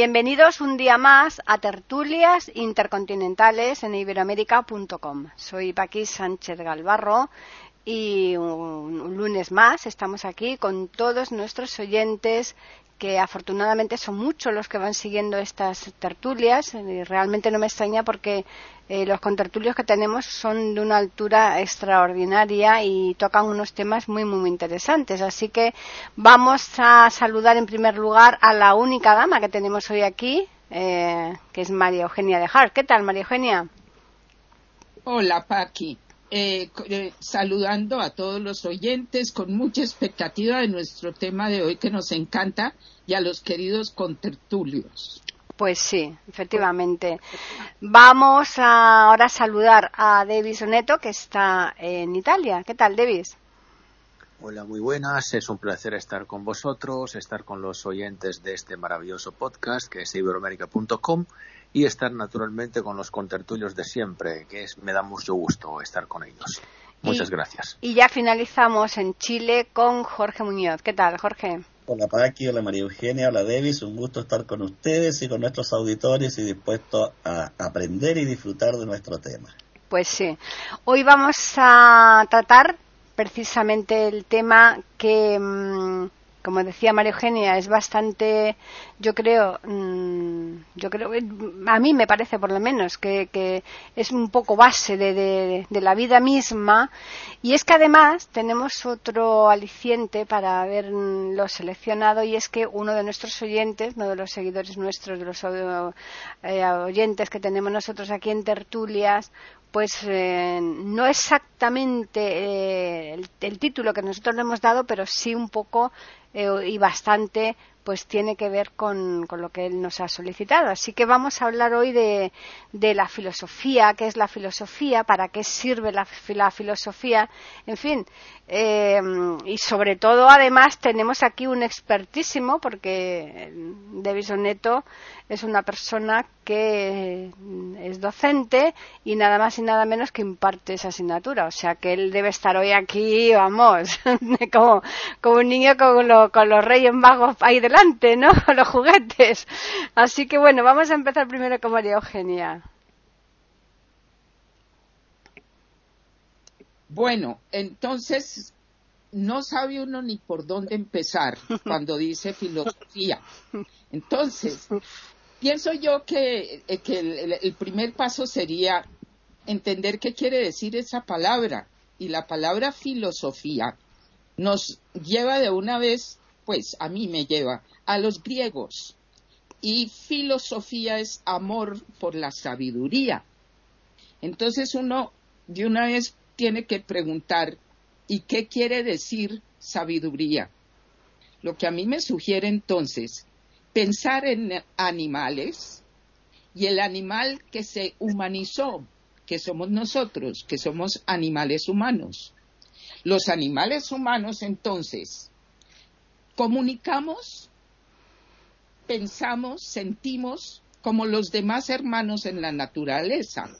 Bienvenidos un día más a Tertulias Intercontinentales en iberoamérica.com. Soy Paqui Sánchez Galvarro y un, lunes más estamos aquí con todos nuestros oyentes que afortunadamente son muchos los que van siguiendo estas tertulias y realmente no me extraña porque eh, los contertulios que tenemos son de una altura extraordinaria y tocan unos temas muy, muy interesantes. Así que vamos a saludar en primer lugar a la única dama que tenemos hoy aquí, eh, que es María Eugenia de Hart. ¿Qué tal, María Eugenia? Hola, Paqui. Eh, saludando a todos los oyentes con mucha expectativa de nuestro tema de hoy que nos encanta y a los queridos contertulios. Pues sí, efectivamente. Vamos a ahora a saludar a Davis Oneto, que está en Italia. ¿Qué tal, Davis? Hola, muy buenas. Es un placer estar con vosotros, estar con los oyentes de este maravilloso podcast que es iberoamérica.com y estar naturalmente con los contertulios de siempre, que es, me da mucho gusto estar con ellos. Muchas gracias. Y ya finalizamos en Chile con Jorge Muñoz. ¿Qué tal, Jorge? Hola Paqui, hola María Eugenia, hola Davis, un gusto estar con ustedes y con nuestros auditores y dispuesto a aprender y disfrutar de nuestro tema. Pues sí, hoy vamos a tratar precisamente el tema que mm, como decía María Eugenia, es bastante, yo creo, mm, yo creo, a mí me parece por lo menos que, es un poco base de, la vida misma. Y es que además tenemos otro aliciente para haberlo seleccionado y es que uno de nuestros oyentes, uno de los seguidores nuestros, de los eh, oyentes que tenemos nosotros aquí en Tertulias, pues eh, no exactamente eh, el, título que nosotros le hemos dado, pero sí un poco eh, y bastante pues tiene que ver con, lo que él nos ha solicitado. Así que vamos a hablar hoy de, la filosofía, qué es la filosofía, para qué sirve la, filosofía, en fin. Eh, y sobre todo, además, tenemos aquí un expertísimo, porque Davis Neto es una persona que es docente y nada más y nada menos que imparte esa asignatura. O sea que él debe estar hoy aquí, vamos, como, como un niño con, con los reyes magos ahí delante ¿no? Los juguetes. Así que bueno, vamos a empezar primero con María Eugenia. Bueno, entonces no sabe uno ni por dónde empezar cuando dice filosofía. Entonces, pienso yo que, eh, el, primer paso sería entender qué quiere decir esa palabra. Y la palabra filosofía nos lleva de una vez, pues a mí me lleva a los griegos. Y filosofía es amor por la sabiduría. Entonces uno de una vez tiene que preguntar, ¿y qué quiere decir sabiduría? Lo que a mí me sugiere entonces, pensar en animales y el animal que se humanizó, que somos nosotros, que somos animales humanos. Los animales humanos entonces comunicamos pensamos, sentimos como los demás hermanos en la naturaleza.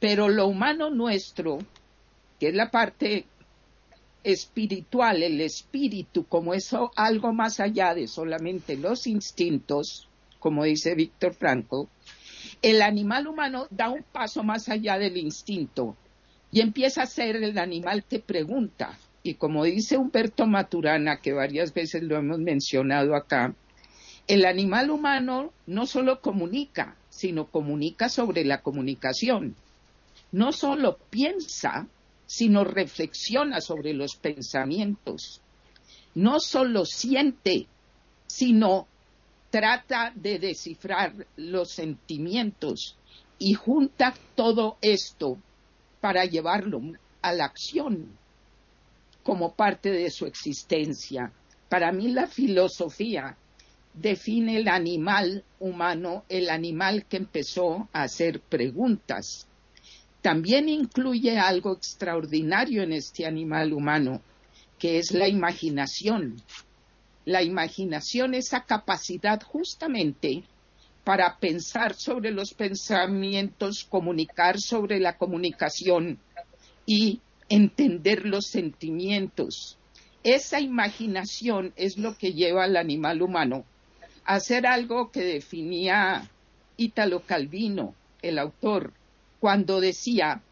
Pero lo humano nuestro, que es la parte espiritual, el espíritu, como eso algo más allá de solamente los instintos, como dice Víctor Franco, el animal humano da un paso más allá del instinto y empieza a ser el animal que pregunta. Y como dice Humberto Maturana, que varias veces lo hemos mencionado acá, el animal humano no solo comunica, sino comunica sobre la comunicación. No solo piensa, sino reflexiona sobre los pensamientos. No solo siente, sino trata de descifrar los sentimientos y junta todo esto para llevarlo a la acción como parte de su existencia. Para mí la filosofía define el animal humano, el animal que empezó a hacer preguntas. También incluye algo extraordinario en este animal humano, que es la imaginación. La imaginación, esa capacidad justamente para pensar sobre los pensamientos, comunicar sobre la comunicación y entender los sentimientos. Esa imaginación es lo que lleva al animal humano a hacer algo que definía Ítalo Calvino, el autor, cuando decía,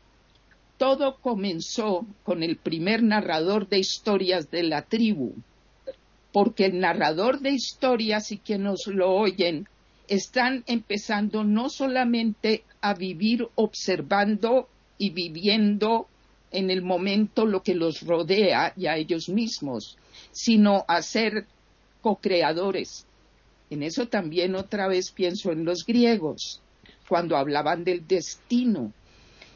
todo comenzó con el primer narrador de historias de la tribu, porque el narrador de historias y quienes lo oyen están empezando no solamente a vivir observando y viviendo en el momento lo que los rodea y a ellos mismos, sino a ser co-creadores. En eso también otra vez pienso en los griegos, cuando hablaban del destino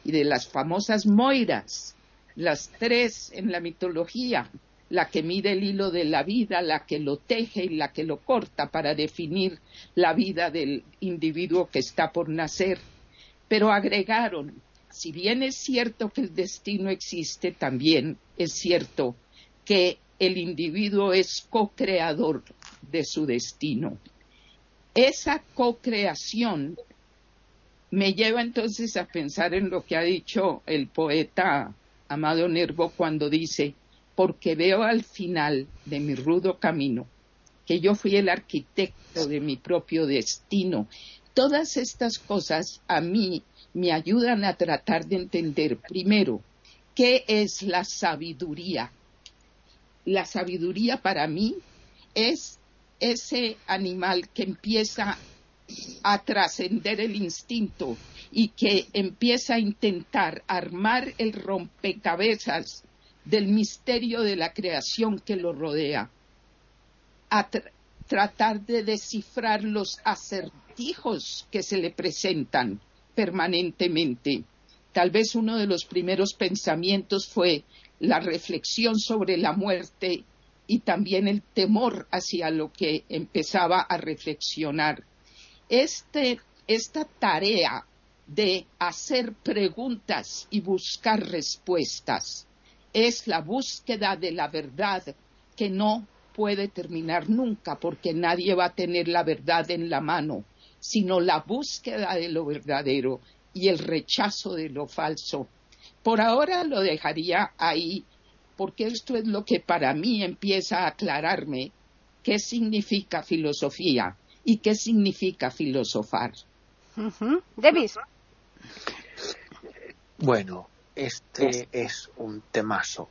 y de las famosas moiras, las tres en la mitología, la que mide el hilo de la vida, la que lo teje y la que lo corta para definir la vida del individuo que está por nacer. Pero agregaron si bien es cierto que el destino existe, también es cierto que el individuo es co-creador de su destino. Esa co-creación me lleva entonces a pensar en lo que ha dicho el poeta Amado Nervo cuando dice, porque veo al final de mi rudo camino que yo fui el arquitecto de mi propio destino. Todas estas cosas a mí me ayudan a tratar de entender primero qué es la sabiduría. La sabiduría para mí es ese animal que empieza a trascender el instinto y que empieza a intentar armar el rompecabezas del misterio de la creación que lo rodea, tratar de descifrar los acertijos que se le presentan permanentemente. Tal vez uno de los primeros pensamientos fue la reflexión sobre la muerte y también el temor hacia lo que empezaba a reflexionar. Este, esta tarea de hacer preguntas y buscar respuestas es la búsqueda de la verdad que no puede terminar nunca porque nadie va a tener la verdad en la mano sino la búsqueda de lo verdadero y el rechazo de lo falso. Por ahora lo dejaría ahí, porque esto es lo que para mí empieza a aclararme qué significa filosofía y qué significa filosofar. Davis. Bueno, este es un temazo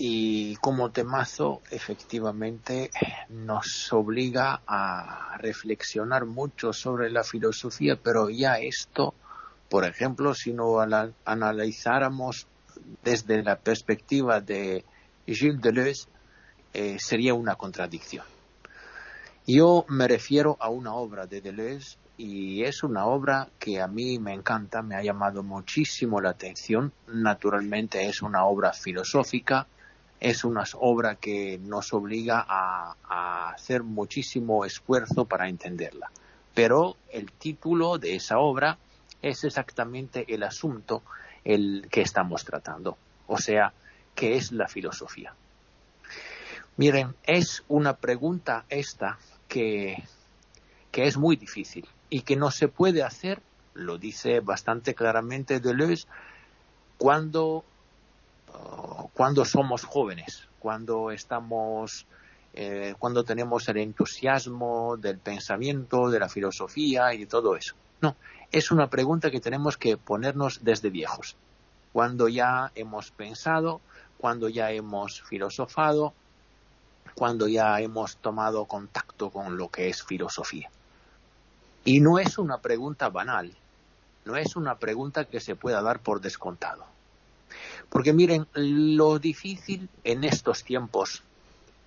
y como temazo efectivamente nos obliga a reflexionar mucho sobre la filosofía, pero ya esto, por ejemplo, si no analizáramos desde la perspectiva de Gilles Deleuze, eh, sería una contradicción. Yo me refiero a una obra de Deleuze y es una obra que a mí me encanta, me ha llamado muchísimo la atención. Naturalmente es una obra filosófica, es una obra que nos obliga a, hacer muchísimo esfuerzo para entenderla. Pero el título de esa obra es exactamente el asunto el que estamos tratando. O sea, ¿qué es la filosofía? Miren, es una pregunta esta que, que es muy difícil y que no se puede hacer, lo dice bastante claramente Deleuze, cuando cuando somos jóvenes, cuando estamos, eh, cuando tenemos el entusiasmo del pensamiento, de la filosofía y de todo eso. No, es una pregunta que tenemos que ponernos desde viejos, cuando ya hemos pensado, cuando ya hemos filosofado, cuando ya hemos tomado contacto con lo que es filosofía. Y no es una pregunta banal, no es una pregunta que se pueda dar por descontado. Porque miren, lo difícil en estos tiempos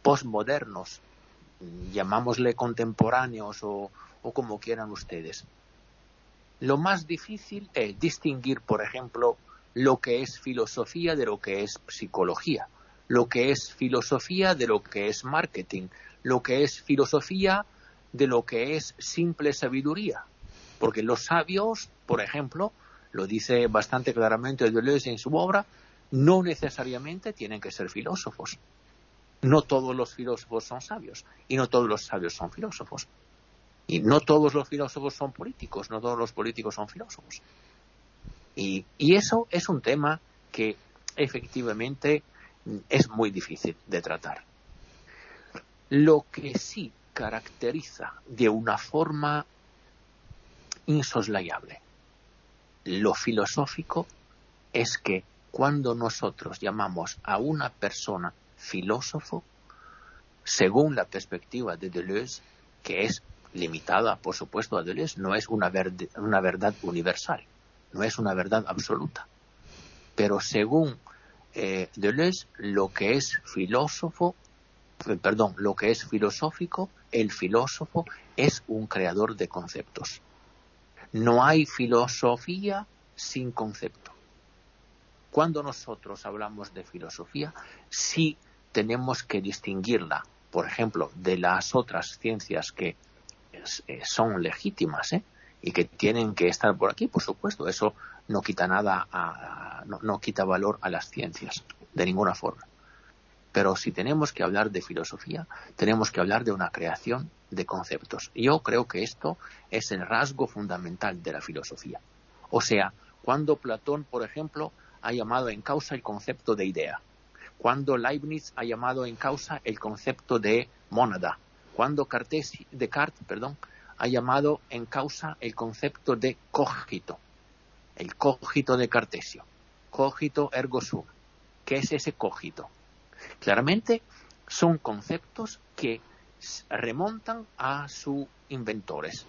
postmodernos, llamámosle contemporáneos o, como quieran ustedes, lo más difícil es distinguir, por ejemplo, lo que es filosofía de lo que es psicología, lo que es filosofía de lo que es marketing, lo que es filosofía de lo que es simple sabiduría. Porque los sabios, por ejemplo, lo dice bastante claramente Deleuze en su obra, no necesariamente tienen que ser filósofos. No todos los filósofos son sabios y no todos los sabios son filósofos. Y no todos los filósofos son políticos, no todos los políticos son filósofos. Y, y eso es un tema que efectivamente es muy difícil de tratar. Lo que sí caracteriza de una forma insoslayable lo filosófico es que cuando nosotros llamamos a una persona filósofo, según la perspectiva de Deleuze, que es limitada, por supuesto, a Deleuze, no es una, una verdad universal, no es una verdad absoluta. Pero según eh, Deleuze, lo que es filósofo, eh, perdón, lo que es filosófico, el filósofo es un creador de conceptos. No hay filosofía sin concepto. Cuando nosotros hablamos de filosofía, sí tenemos que distinguirla, por ejemplo, de las otras ciencias que eh, son legítimas ¿eh? y que tienen que estar por aquí, por supuesto, eso no quita nada, no, quita valor a las ciencias, de ninguna forma. Pero si tenemos que hablar de filosofía, tenemos que hablar de una creación de conceptos. Yo creo que esto es el rasgo fundamental de la filosofía. O sea, cuando Platón, por ejemplo, ha llamado en causa el concepto de idea, cuando Leibniz ha llamado en causa el concepto de mónada, cuando Descartes perdón, ha llamado en causa el concepto de cogito, el cogito de Cartesio, cogito ergo sum. ¿Qué es ese cogito? Claramente son conceptos que remontan a sus inventores.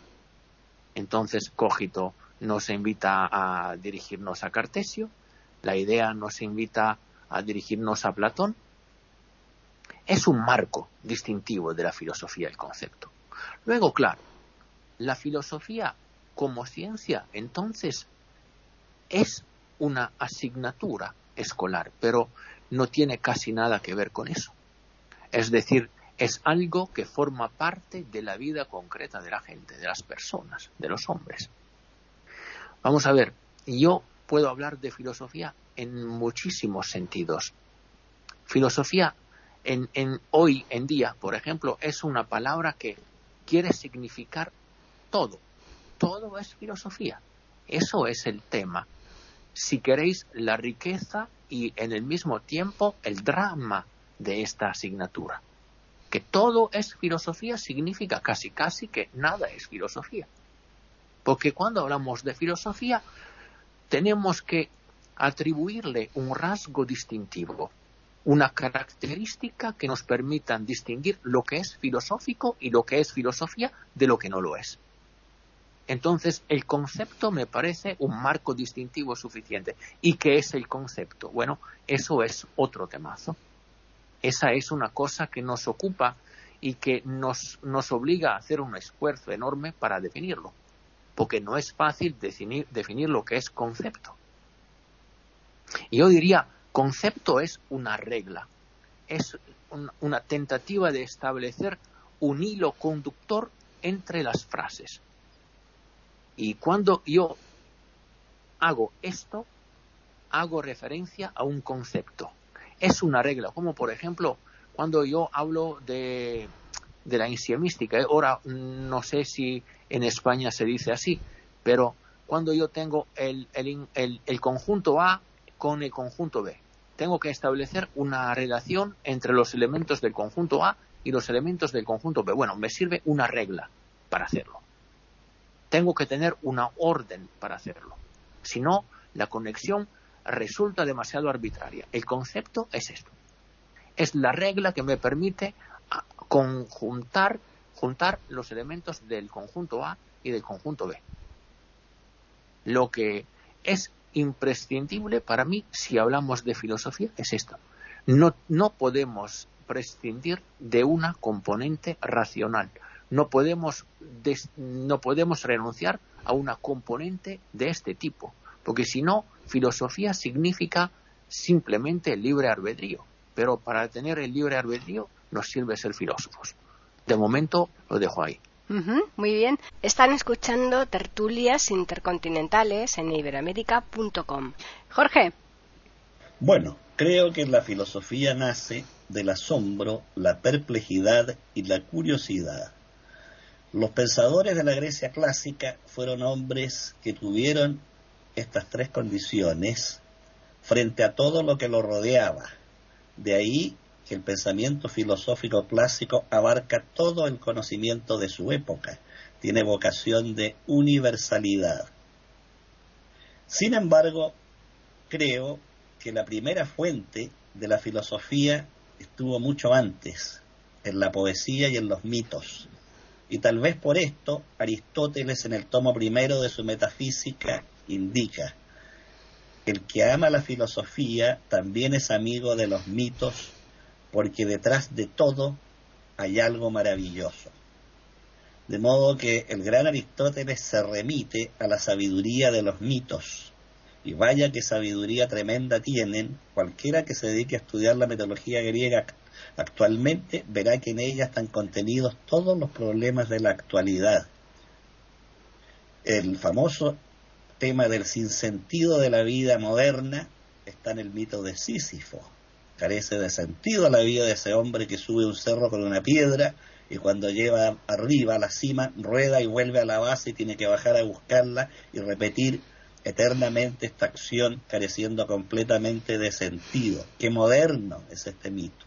Entonces, cogito nos invita a dirigirnos a Cartesio, la idea nos invita a dirigirnos a Platón. Es un marco distintivo de la filosofía el concepto. Luego, claro, la filosofía como ciencia, entonces, es una asignatura escolar, pero no tiene casi nada que ver con eso. Es decir, es algo que forma parte de la vida concreta de la gente, de las personas, de los hombres. Vamos a ver, yo puedo hablar de filosofía en muchísimos sentidos. Filosofía en, en, hoy en día, por ejemplo, es una palabra que quiere significar todo. Todo es filosofía. Eso es el tema si queréis, la riqueza y en el mismo tiempo el drama de esta asignatura. Que todo es filosofía significa casi casi que nada es filosofía. Porque cuando hablamos de filosofía tenemos que atribuirle un rasgo distintivo, una característica que nos permitan distinguir lo que es filosófico y lo que es filosofía de lo que no lo es. Entonces, el concepto me parece un marco distintivo suficiente. ¿Y qué es el concepto? Bueno, eso es otro temazo. Esa es una cosa que nos ocupa y que nos, obliga a hacer un esfuerzo enorme para definirlo, porque no es fácil definir, definir lo que es concepto. Y yo diría, concepto es una regla, es una tentativa de establecer un hilo conductor entre las frases. Y cuando yo hago esto, hago referencia a un concepto. Es una regla, como por ejemplo, cuando yo hablo de, de la ensiemística, ¿eh? ahora no sé si en España se dice así, pero cuando yo tengo el, el, el, conjunto A con el conjunto B, tengo que establecer una relación entre los elementos del conjunto A y los elementos del conjunto B. Bueno, me sirve una regla para hacerlo. Tengo que tener una orden para hacerlo. Si no, la conexión resulta demasiado arbitraria. El concepto es esto. Es la regla que me permite conjuntar juntar los elementos del conjunto A y del conjunto B. Lo que es imprescindible para mí si hablamos de filosofía es esto. No, no podemos prescindir de una componente racional no podemos, no podemos renunciar a una componente de este tipo, porque si no, filosofía significa simplemente libre albedrío, pero para tener el libre albedrío nos sirve ser filósofos. De momento lo dejo ahí. muy bien. Están escuchando tertulias intercontinentales en iberoamérica.com. Jorge. Bueno, creo que la filosofía nace del asombro, la perplejidad y la curiosidad. Los pensadores de la Grecia clásica fueron hombres que tuvieron estas tres condiciones frente a todo lo que lo rodeaba. De ahí el pensamiento filosófico clásico abarca todo el conocimiento de su época, tiene vocación de universalidad. Sin embargo, creo que la primera fuente de la filosofía estuvo mucho antes, en la poesía y en los mitos. Y tal vez por esto Aristóteles en el tomo primero de su Metafísica indica, el que ama la filosofía también es amigo de los mitos, porque detrás de todo hay algo maravilloso. De modo que el gran Aristóteles se remite a la sabiduría de los mitos. Y vaya que sabiduría tremenda tienen, cualquiera que se dedique a estudiar la metodología griega actualmente verá que en ella están contenidos todos los problemas de la actualidad. El famoso tema del sinsentido de la vida moderna está en el mito de Sísifo. Carece de sentido la vida de ese hombre que sube un cerro con una piedra y cuando lleva arriba a la cima rueda y vuelve a la base y tiene que bajar a buscarla y repetir eternamente esta acción careciendo completamente de sentido. Qué moderno es este mito.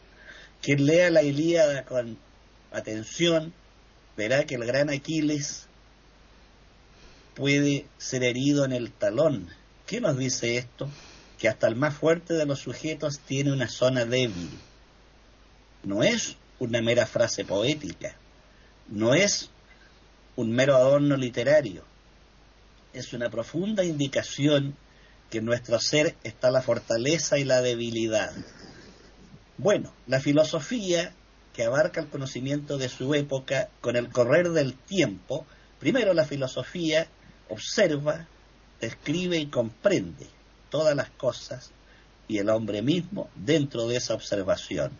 Quien lea la Ilíada con atención verá que el gran Aquiles puede ser herido en el talón. ¿Qué nos dice esto? Que hasta el más fuerte de los sujetos tiene una zona débil. No es una mera frase poética, no es un mero adorno literario, es una profunda indicación que en nuestro ser está la fortaleza y la debilidad. Bueno, la filosofía que abarca el conocimiento de su época con el correr del tiempo, primero la filosofía observa, describe y comprende todas las cosas y el hombre mismo dentro de esa observación.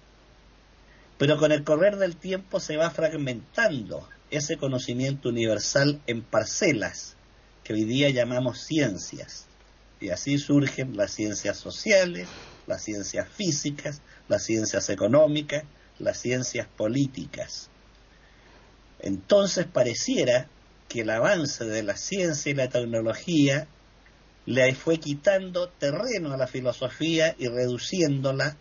Pero con el correr del tiempo se va fragmentando ese conocimiento universal en parcelas que hoy día llamamos ciencias. Y así surgen las ciencias sociales, las ciencias físicas, las ciencias económicas, las ciencias políticas. Entonces pareciera que el avance de la ciencia y la tecnología le fue quitando terreno a la filosofía y reduciéndola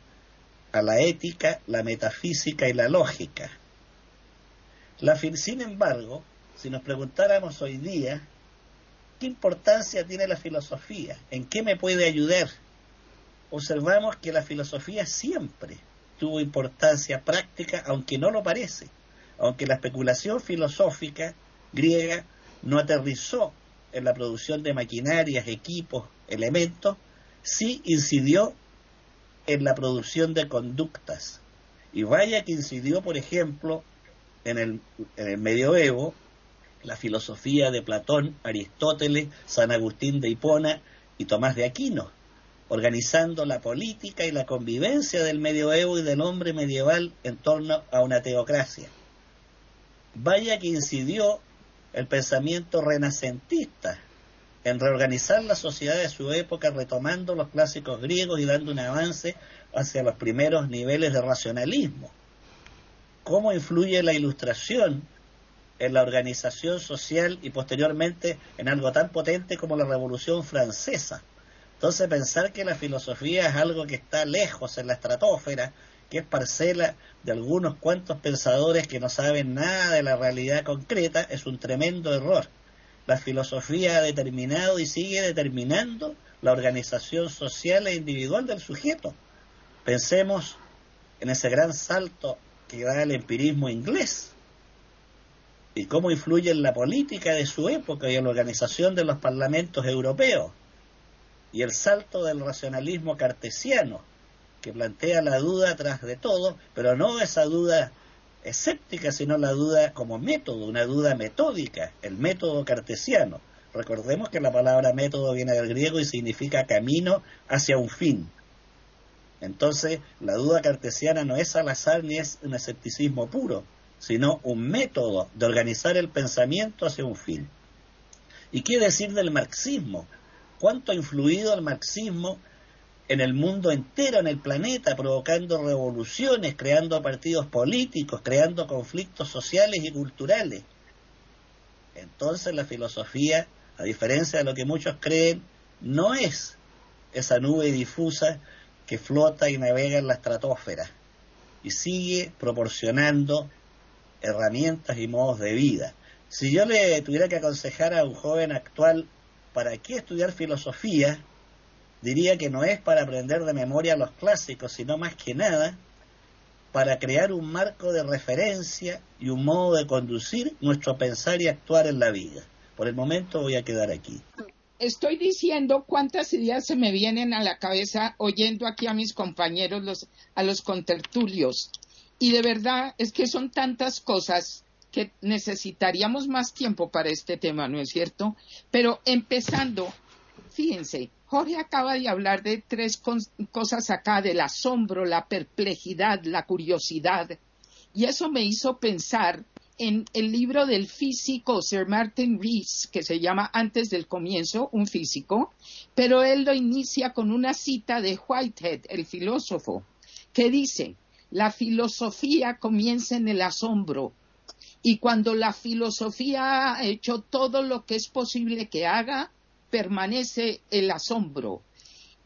a la ética, la metafísica y la lógica. La, sin embargo, si nos preguntáramos hoy día, ¿qué importancia tiene la filosofía? ¿En qué me puede ayudar? Observamos que la filosofía siempre tuvo importancia práctica, aunque no lo parece, aunque la especulación filosófica griega no aterrizó en la producción de maquinarias, equipos, elementos, sí incidió en la producción de conductas. Y vaya que incidió, por ejemplo, en el, en el medioevo, la filosofía de Platón, Aristóteles, San Agustín de Hipona y Tomás de Aquino, organizando la política y la convivencia del medioevo y del hombre medieval en torno a una teocracia. Vaya que incidió el pensamiento renacentista en reorganizar la sociedad de su época retomando los clásicos griegos y dando un avance hacia los primeros niveles de racionalismo. ¿Cómo influye la ilustración en la organización social y posteriormente en algo tan potente como la Revolución Francesa? Entonces pensar que la filosofía es algo que está lejos en la estratosfera que es parcela de algunos cuantos pensadores que no saben nada de la realidad concreta, es un tremendo error. La filosofía ha determinado y sigue determinando la organización social e individual del sujeto. Pensemos en ese gran salto que da el empirismo inglés y cómo influye en la política de su época y en la organización de los parlamentos europeos y el salto del racionalismo cartesiano que plantea la duda atrás de todo, pero no esa duda escéptica, sino la duda como método, una duda metódica, el método cartesiano. Recordemos que la palabra método viene del griego y significa camino hacia un fin. Entonces, la duda cartesiana no es al azar ni es un escepticismo puro, sino un método de organizar el pensamiento hacia un fin. ¿Y qué decir del marxismo? ¿Cuánto ha influido el marxismo en el mundo entero, en el planeta, provocando revoluciones, creando partidos políticos, creando conflictos sociales y culturales? Entonces la filosofía, a diferencia de lo que muchos creen, no es esa nube difusa que flota y navega en la estratosfera y sigue proporcionando herramientas y modos de vida. Si yo le tuviera que aconsejar a un joven actual para qué estudiar filosofía, diría que no es para aprender de memoria los clásicos, sino más que nada para crear un marco de referencia y un modo de conducir nuestro pensar y actuar en la vida. Por el momento voy a quedar aquí. Estoy diciendo cuántas ideas se me vienen a la cabeza oyendo aquí a mis compañeros, a los contertulios. Y de verdad es que son tantas cosas que necesitaríamos más tiempo para este tema, ¿no es cierto? Pero empezando, fíjense, Jorge acaba de hablar de tres cosas acá, del asombro, la perplejidad, la curiosidad. Y eso me hizo pensar en el libro del físico Sir Martin Rees, que se llama Antes del comienzo, un físico, pero él lo inicia con una cita de Whitehead, el filósofo, que dice, la filosofía comienza en el asombro, y cuando la filosofía ha hecho todo lo que es posible que haga, permanece el asombro.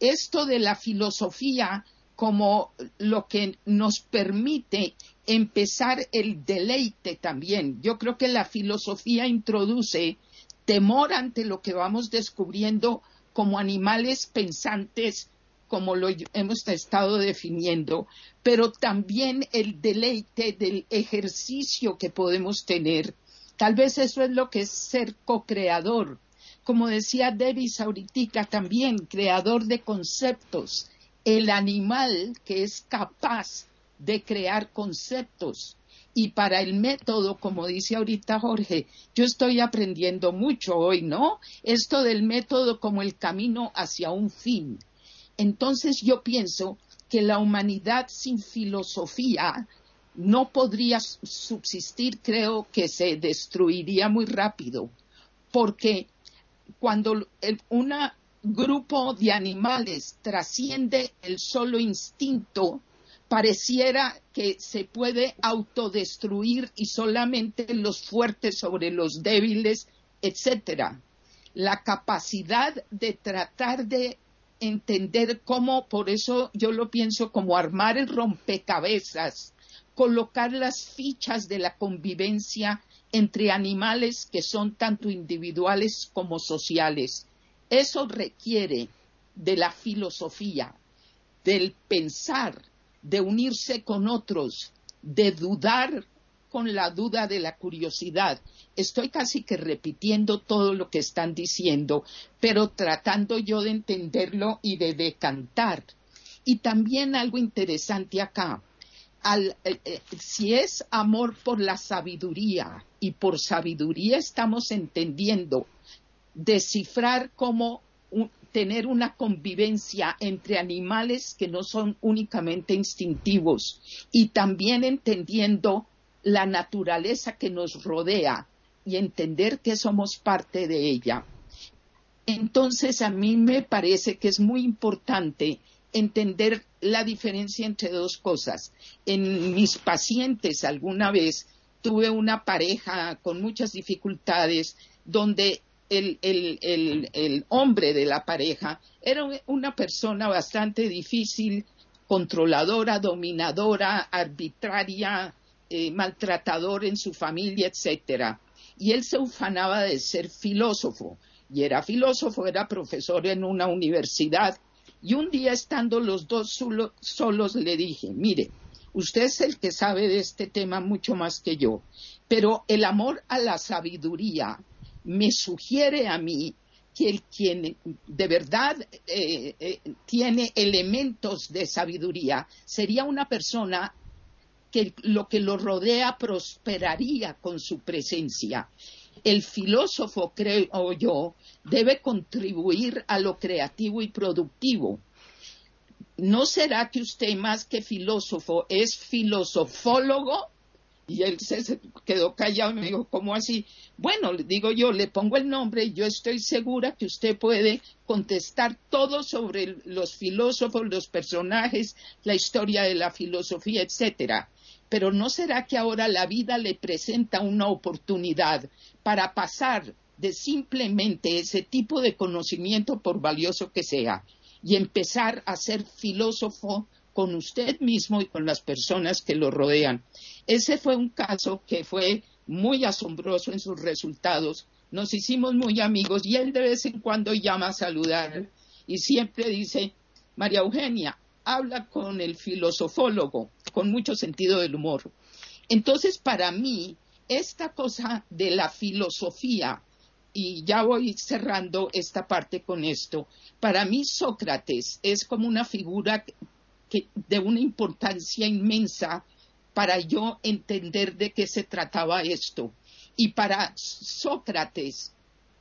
Esto de la filosofía como lo que nos permite empezar el deleite también. Yo creo que la filosofía introduce temor ante lo que vamos descubriendo como animales pensantes, como lo hemos estado definiendo, pero también el deleite del ejercicio que podemos tener. Tal vez eso es lo que es ser co-creador, como decía Davis también, creador de conceptos, el animal que es capaz de crear conceptos. Y para el método, como dice ahorita Jorge, yo estoy aprendiendo mucho hoy, ¿no? Esto del método como el camino hacia un fin. Entonces yo pienso que la humanidad sin filosofía no podría subsistir, creo que se destruiría muy rápido, porque cuando un grupo de animales trasciende el solo instinto, pareciera que se puede autodestruir y solamente los fuertes sobre los débiles, etcétera. La capacidad de tratar de entender cómo, por eso yo lo pienso como armar el rompecabezas, colocar las fichas de la convivencia entre animales que son tanto individuales como sociales. Eso requiere de la filosofía, del pensar, de unirse con otros, de dudar con la duda de la curiosidad. Estoy casi que repitiendo todo lo que están diciendo, pero tratando yo de entenderlo y de decantar. Y también algo interesante acá. Eh, eh, si es amor por la sabiduría y por sabiduría estamos entendiendo descifrar cómo tener una convivencia entre animales que no son únicamente instintivos y también entendiendo la naturaleza que nos rodea y entender que somos parte de ella. Entonces a mí me parece que es muy importante entender la diferencia entre dos cosas. En mis pacientes alguna vez tuve una pareja con muchas dificultades donde el, el, hombre de la pareja era una persona bastante difícil, controladora, dominadora, arbitraria, eh, maltratador en su familia, etcétera. Y él se ufanaba de ser filósofo. Y era filósofo, era profesor en una universidad y un día estando los dos solos le dije, mire, usted es el que sabe de este tema mucho más que yo, pero el amor a la sabiduría me sugiere a mí que el quien de verdad eh, eh, tiene elementos de sabiduría sería una persona que lo que lo rodea prosperaría con su presencia el filósofo, creo yo, debe contribuir a lo creativo y productivo. ¿No será que usted más que filósofo es filosofólogo? Y él se quedó callado y me dijo, ¿cómo así? Bueno, le digo yo, le pongo el nombre y yo estoy segura que usted puede contestar todo sobre los filósofos, los personajes, la historia de la filosofía, etcétera. Pero ¿no será que ahora la vida le presenta una oportunidad para pasar de simplemente ese tipo de conocimiento, por valioso que sea, y empezar a ser filósofo con usted mismo y con las personas que lo rodean. Ese fue un caso que fue muy asombroso en sus resultados. Nos hicimos muy amigos y él de vez en cuando llama a saludar y siempre dice, María Eugenia, habla con el filosofólogo, con mucho sentido del humor. Entonces, para mí, esta cosa de la filosofía, y ya voy cerrando esta parte con esto, para mí Sócrates es como una figura de una importancia inmensa para yo entender de qué se trataba esto. Y para Sócrates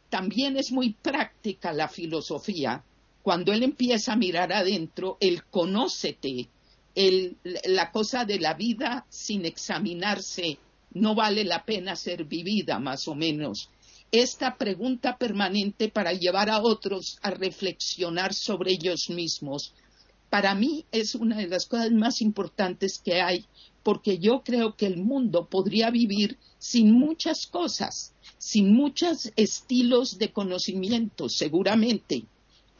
también es muy práctica la filosofía. Cuando él empieza a mirar adentro, el conócete, la cosa de la vida sin examinarse, no vale la pena ser vivida, más o menos. Esta pregunta permanente para llevar a otros a reflexionar sobre ellos mismos, para mí es una de las cosas más importantes que hay, porque yo creo que el mundo podría vivir sin muchas cosas, sin muchos estilos de conocimiento, seguramente,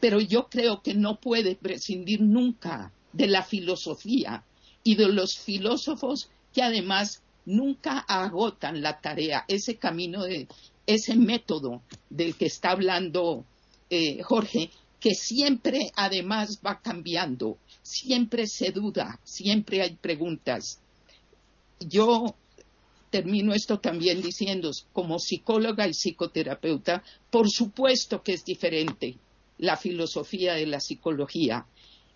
pero yo creo que no puede prescindir nunca de la filosofía y de los filósofos que además nunca agotan la tarea, ese camino de ese método del que está hablando eh, Jorge, que siempre además va cambiando, siempre se duda, siempre hay preguntas. Yo termino esto también diciendo, como psicóloga y psicoterapeuta, por supuesto que es diferente la filosofía de la psicología.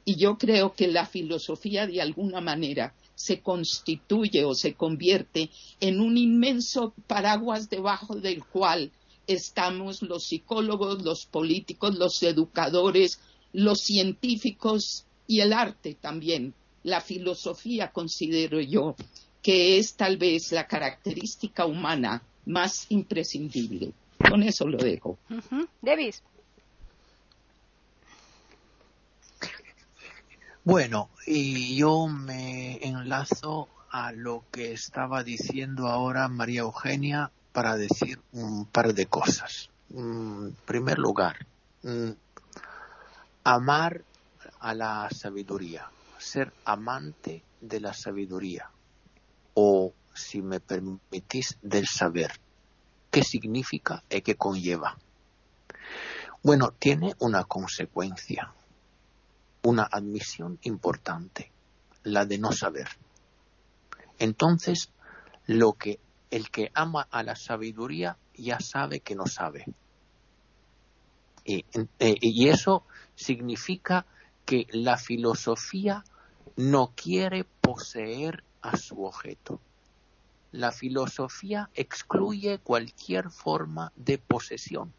Y yo creo que la filosofía de alguna manera se constituye o se convierte en un inmenso paraguas debajo del cual estamos los psicólogos, los políticos, los educadores, los científicos y el arte también. La filosofía, considero yo, que es tal vez la característica humana más imprescindible. Con eso lo dejo. Davis. Bueno, y yo me enlazo a lo que estaba diciendo ahora María Eugenia para decir un par de cosas. En primer lugar, mm, amar a la sabiduría, ser amante de la sabiduría, o, si me permitís, del saber. ¿Qué significa y qué conlleva? Bueno, tiene una consecuencia, una admisión importante, la de no saber. Entonces, lo que el que ama a la sabiduría ya sabe que no sabe. Y, eh, y, eso significa que la filosofía no quiere poseer a su objeto. La filosofía excluye cualquier forma de posesión.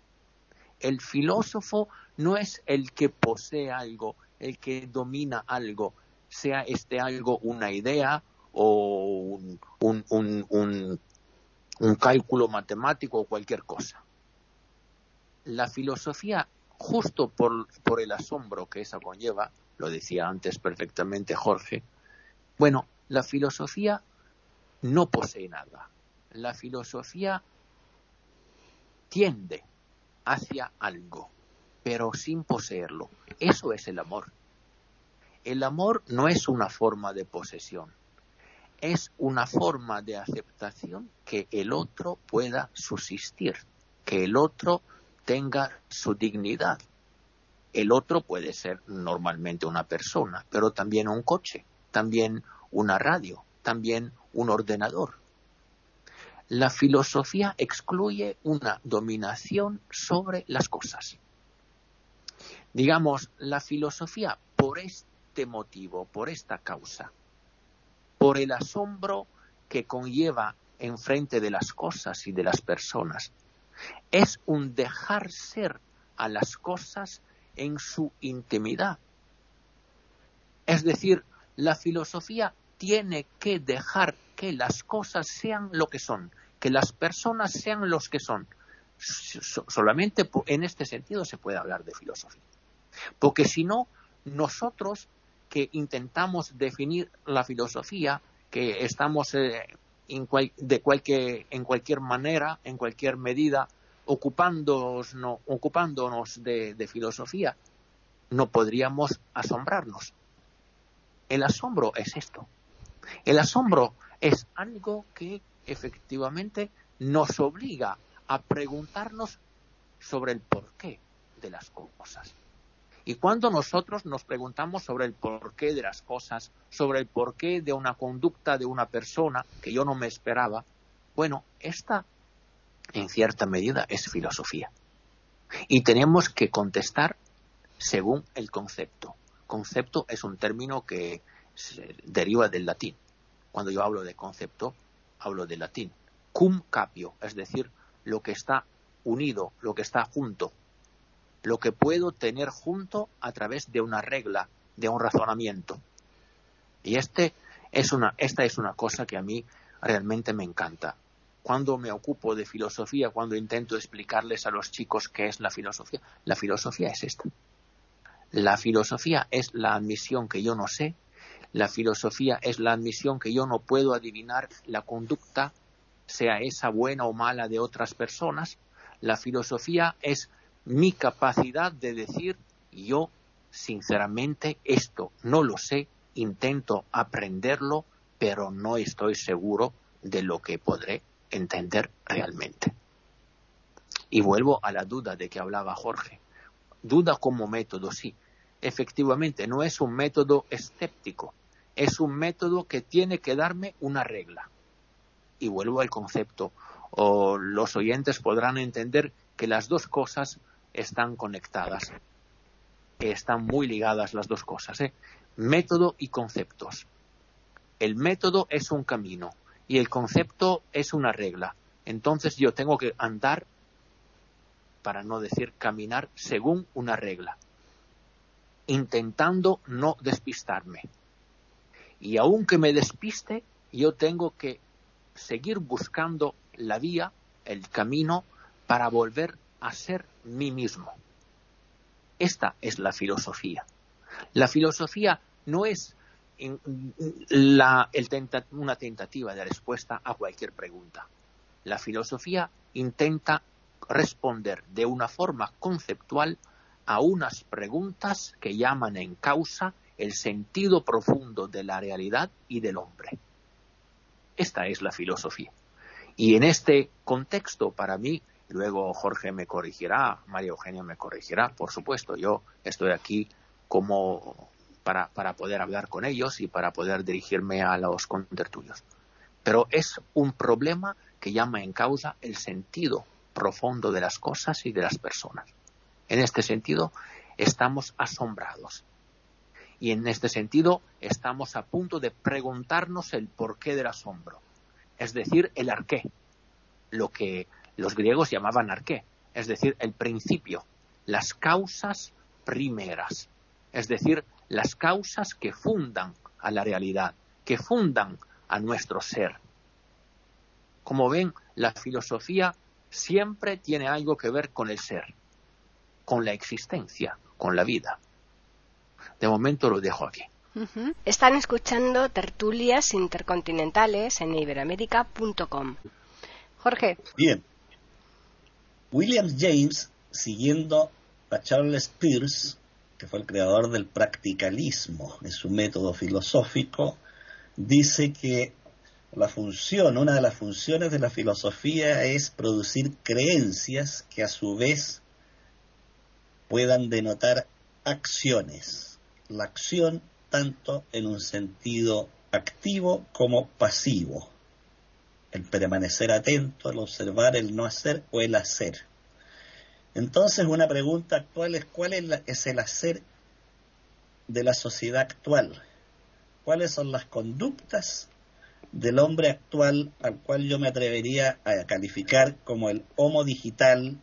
El filósofo no es el que posee algo, el que domina algo, sea este algo una idea o un, un, un cálculo matemático o cualquier cosa. La filosofía, justo por, por el asombro que esa conlleva, lo decía antes perfectamente Jorge, bueno, la filosofía no posee nada. La filosofía tiende hacia algo, pero sin poseerlo. Eso es el amor. El amor no es una forma de posesión es una forma de aceptación que el otro pueda subsistir, que el otro tenga su dignidad. El otro puede ser normalmente una persona, pero también un coche, también una radio, también un ordenador. La filosofía excluye una dominación sobre las cosas. Digamos, la filosofía, por este motivo, por esta causa, por el asombro que conlleva enfrente de las cosas y de las personas. Es un dejar ser a las cosas en su intimidad. Es decir, la filosofía tiene que dejar que las cosas sean lo que son, que las personas sean los que son. Solamente en este sentido se puede hablar de filosofía. Porque si no, nosotros que intentamos definir la filosofía, que estamos eh, en, de cualquier, en cualquier manera, en cualquier medida, ocupándonos, no, ocupándonos de, de filosofía, no podríamos asombrarnos. El asombro es esto. El asombro es algo que efectivamente nos obliga a preguntarnos sobre el porqué de las cosas. Y cuando nosotros nos preguntamos sobre el porqué de las cosas, sobre el porqué de una conducta de una persona que yo no me esperaba, bueno, esta en cierta medida es filosofía. Y tenemos que contestar según el concepto. Concepto es un término que deriva del latín. Cuando yo hablo de concepto, hablo del latín. Cum capio, es decir, lo que está unido, lo que está junto, lo que puedo tener junto a través de una regla, de un razonamiento. Y este es una, esta es una cosa que a mí realmente me encanta. Cuando me ocupo de filosofía, cuando intento explicarles a los chicos qué es la filosofía, la filosofía es esta. La filosofía es la admisión que yo no sé, la filosofía es la admisión que yo no puedo adivinar la conducta, sea esa buena o mala de otras personas. La filosofía es mi capacidad de decir yo sinceramente esto no lo sé, intento aprenderlo, pero no estoy seguro de lo que podré entender realmente. Y vuelvo a la duda de que hablaba Jorge. Duda como método, sí. Efectivamente, no es un método escéptico, es un método que tiene que darme una regla. Y vuelvo al concepto, o los oyentes podrán entender que las dos cosas están conectadas, están muy ligadas las dos cosas, ¿eh? método y conceptos. El método es un camino y el concepto es una regla. Entonces yo tengo que andar, para no decir caminar, según una regla, intentando no despistarme. Y aunque me despiste, yo tengo que seguir buscando la vía, el camino, para volver a ser mí mismo. Esta es la filosofía. La filosofía no es una tentativa de respuesta a cualquier pregunta. La filosofía intenta responder de una forma conceptual a unas preguntas que llaman en causa el sentido profundo de la realidad y del hombre. Esta es la filosofía. Y en este contexto, para mí, Luego Jorge me corregirá, María Eugenia me corregirá, por supuesto. Yo estoy aquí como para, para poder hablar con ellos y para poder dirigirme a los contertulios. Pero es un problema que llama en causa el sentido profundo de las cosas y de las personas. En este sentido, estamos asombrados. Y en este sentido, estamos a punto de preguntarnos el porqué del asombro. Es decir, el arqué. Lo que los griegos llamaban arqué, es decir, el principio, las causas primeras, es decir, las causas que fundan a la realidad, que fundan a nuestro ser. Como ven, la filosofía siempre tiene algo que ver con el ser, con la existencia, con la vida. De momento lo dejo aquí. Están escuchando tertulias intercontinentales en iberoamérica.com. Jorge. Bien, William James, siguiendo a Charles Peirce, que fue el creador del practicalismo en su método filosófico, dice que la función, una de las funciones de la filosofía es producir creencias que a su vez puedan denotar acciones. La acción tanto en un sentido activo como pasivo el permanecer atento, el observar, el no hacer o el hacer. Entonces una pregunta actual es cuál es, el hacer de la sociedad actual, cuáles son las conductas del hombre actual al cual yo me atrevería a calificar como el homo digital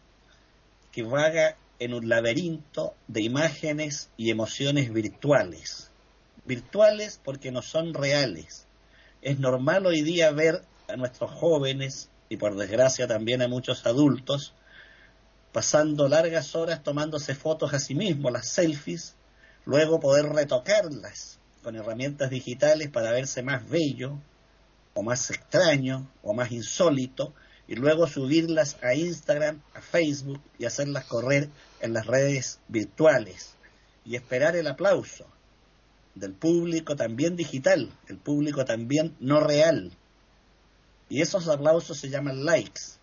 que vaga en un laberinto de imágenes y emociones virtuales. Virtuales porque no son reales, Es normal hoy día ver a nuestros jóvenes y por desgracia también a muchos adultos pasando largas horas tomándose fotos a sí mismos, las selfies, luego poder retocarlas con herramientas digitales para verse más bello o más extraño o más insólito y luego subirlas a Instagram, a Facebook y hacerlas correr en las redes virtuales y esperar el aplauso del público también digital, el público también no real. Y esos aplausos se llaman likes.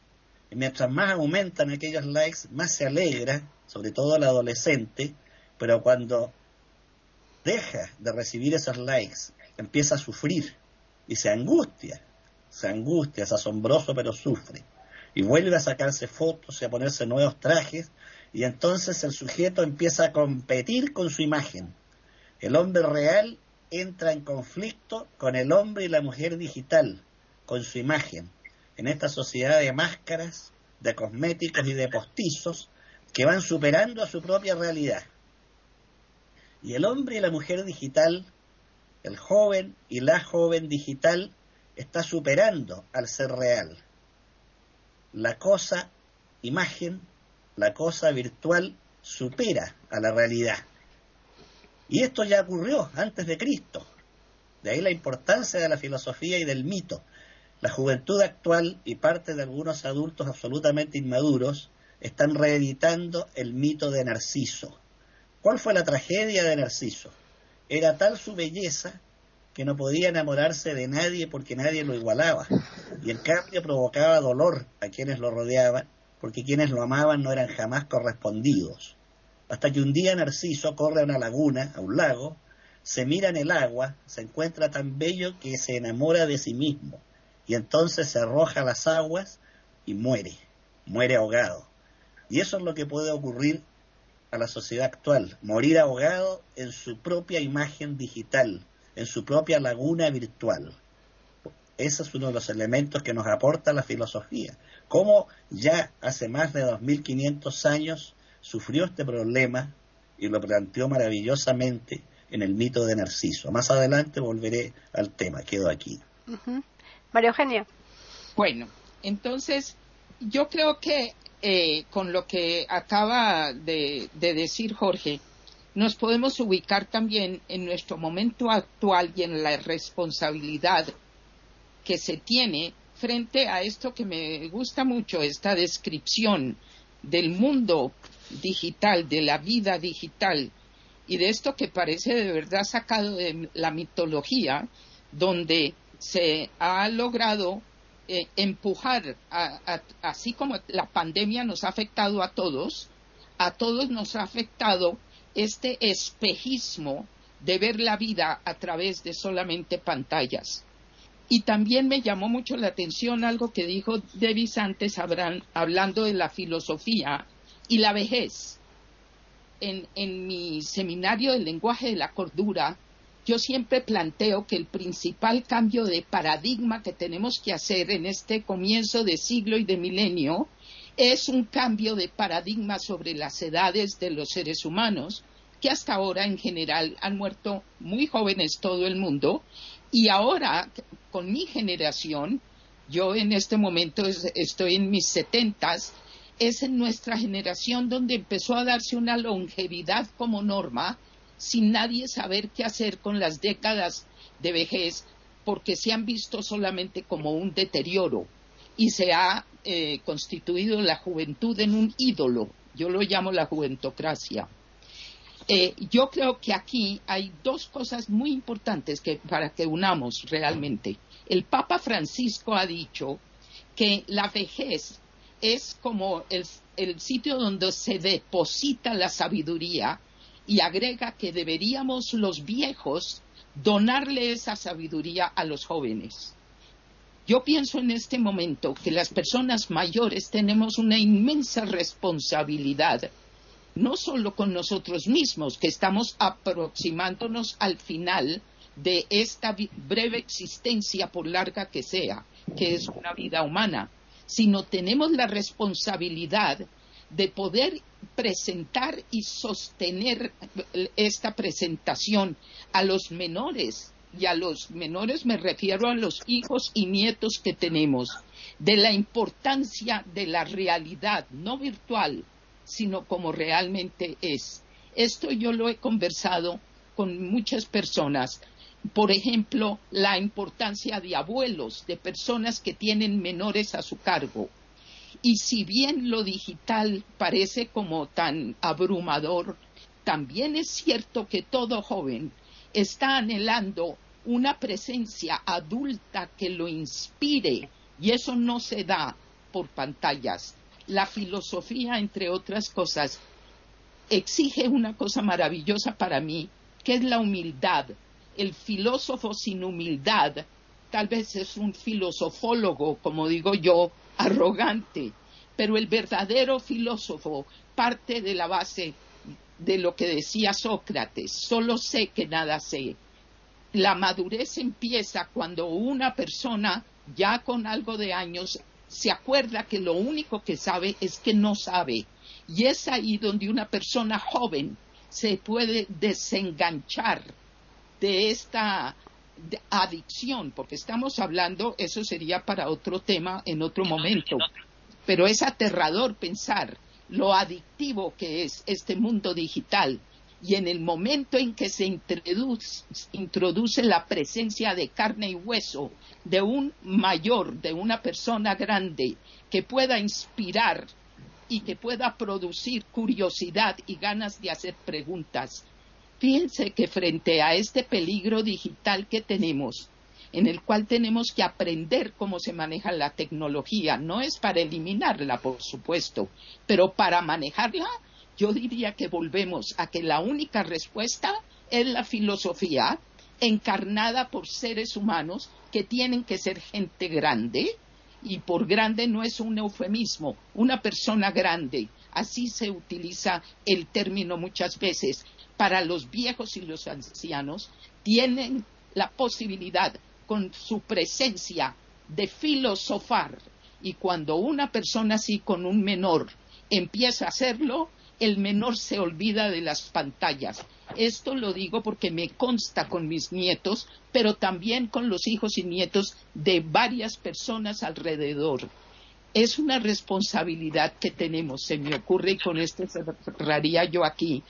Mientras más aumentan aquellos likes, más se alegra, sobre todo el adolescente, pero cuando deja de recibir esos likes, empieza a sufrir y se angustia, se angustia, es asombroso pero sufre. Y vuelve a sacarse fotos y a ponerse nuevos trajes y entonces el sujeto empieza a competir con su imagen. El hombre real entra en conflicto con el hombre y la mujer digital, con su imagen, en esta sociedad de máscaras, de cosméticos y de postizos que van superando a su propia realidad. Y el hombre y la mujer digital, el joven y la joven digital, está superando al ser real. La cosa imagen la cosa virtual supera a la realidad. Y esto ya ocurrió antes de Cristo. De ahí la importancia de la filosofía y del mito. La juventud actual y parte de algunos adultos absolutamente inmaduros están reeditando el mito de Narciso. ¿Cuál fue la tragedia de Narciso? Era tal su belleza que no podía enamorarse de nadie porque nadie lo igualaba, y en cambio provocaba dolor a quienes lo rodeaban porque quienes lo amaban no eran jamás correspondidos. Hasta que un día Narciso corre a una laguna, a un lago, se mira en el agua, se encuentra tan bello que se enamora de sí mismo, y entonces se arroja a las aguas y muere, muere ahogado. Y eso es lo que puede ocurrir a la sociedad actual, morir ahogado en su propia imagen digital, en su propia laguna virtual. Ese es uno de los elementos que nos aporta la filosofía. Cómo ya hace más de 2.500 años sufrió este problema y lo planteó maravillosamente en el mito de Narciso. Más adelante volveré al tema, quedo aquí. María Eugenia. Bueno, entonces yo creo que eh, con lo que acaba de decir Jorge, nos podemos ubicar también en nuestro momento actual y en la responsabilidad que se tiene frente a esto que me gusta mucho, esta descripción del mundo digital, de la vida digital y de esto que parece de verdad sacado de la mitología, donde se ha logrado eh, empujar, así como la pandemia nos ha afectado a todos, a todos nos ha afectado este espejismo de ver la vida a través de solamente pantallas. Y también me llamó mucho la atención algo que dijo Davis antes hablando de la filosofía y la vejez. En, en mi seminario del lenguaje de la cordura, yo siempre planteo que el principal cambio de paradigma que tenemos que hacer en este comienzo de siglo y de milenio es un cambio de paradigma sobre las edades de los seres humanos, que hasta ahora en general han muerto muy jóvenes todo el mundo, y ahora con mi generación, yo en este momento estoy en mis setentas, es en nuestra generación donde empezó a darse una longevidad como norma, sin nadie saber qué hacer con las décadas de vejez, porque se han visto solamente como un deterioro y se ha eh, constituido la juventud en un ídolo. Yo lo llamo la juventocracia. Eh, yo creo que aquí hay dos cosas muy importantes que, para que unamos realmente. El Papa Francisco ha dicho que la vejez es como el, el sitio donde se deposita la sabiduría y agrega que deberíamos los viejos donarle esa sabiduría a los jóvenes. Yo pienso en este momento que las personas mayores tenemos una inmensa responsabilidad no solo con nosotros mismos, que estamos aproximándonos al final de esta breve existencia, por larga que sea, que es una vida humana, sino tenemos la responsabilidad de poder presentar y sostener esta presentación a los menores y a los menores me refiero a los hijos y nietos que tenemos, de la importancia de la realidad, no virtual, sino como realmente es. Esto yo lo he conversado con muchas personas. Por ejemplo, la importancia de abuelos, de personas que tienen menores a su cargo. Y si bien lo digital parece como tan abrumador, también es cierto que todo joven está anhelando una presencia adulta que lo inspire y eso no se da por pantallas. La filosofía, entre otras cosas, exige una cosa maravillosa para mí, que es la humildad. El filósofo sin humildad tal vez es un filosofólogo, como digo yo, arrogante, pero el verdadero filósofo parte de la base de lo que decía Sócrates, solo sé que nada sé la madurez empieza cuando una persona ya con algo de años se acuerda que lo único que sabe es que no sabe. Y es ahí donde una persona joven se puede desenganchar de esta adicción, porque estamos hablando, eso sería para otro tema en otro momento, pero es aterrador pensar lo adictivo que es este mundo digital y en el momento en que se introduce, la presencia de carne y hueso de un mayor, de una persona grande, que pueda inspirar y que pueda producir curiosidad y ganas de hacer preguntas. Fíjense que frente a este peligro digital que tenemos, en el cual tenemos que aprender cómo se maneja la tecnología, no es para eliminarla, por supuesto, pero para manejarla yo diría que volvemos a que la única respuesta es la filosofía encarnada por seres humanos que tienen que ser gente grande, y por grande no es un eufemismo, una persona grande. Así se utiliza el término muchas veces. Para los viejos y los ancianos tienen la posibilidad con su presencia de filosofar y cuando una persona así con un menor empieza a hacerlo, el menor se olvida de las pantallas. Esto lo digo porque me consta con mis nietos, pero también con los hijos y nietos de varias personas alrededor. Es una responsabilidad que tenemos, se me ocurre y con esto cerraría yo aquí.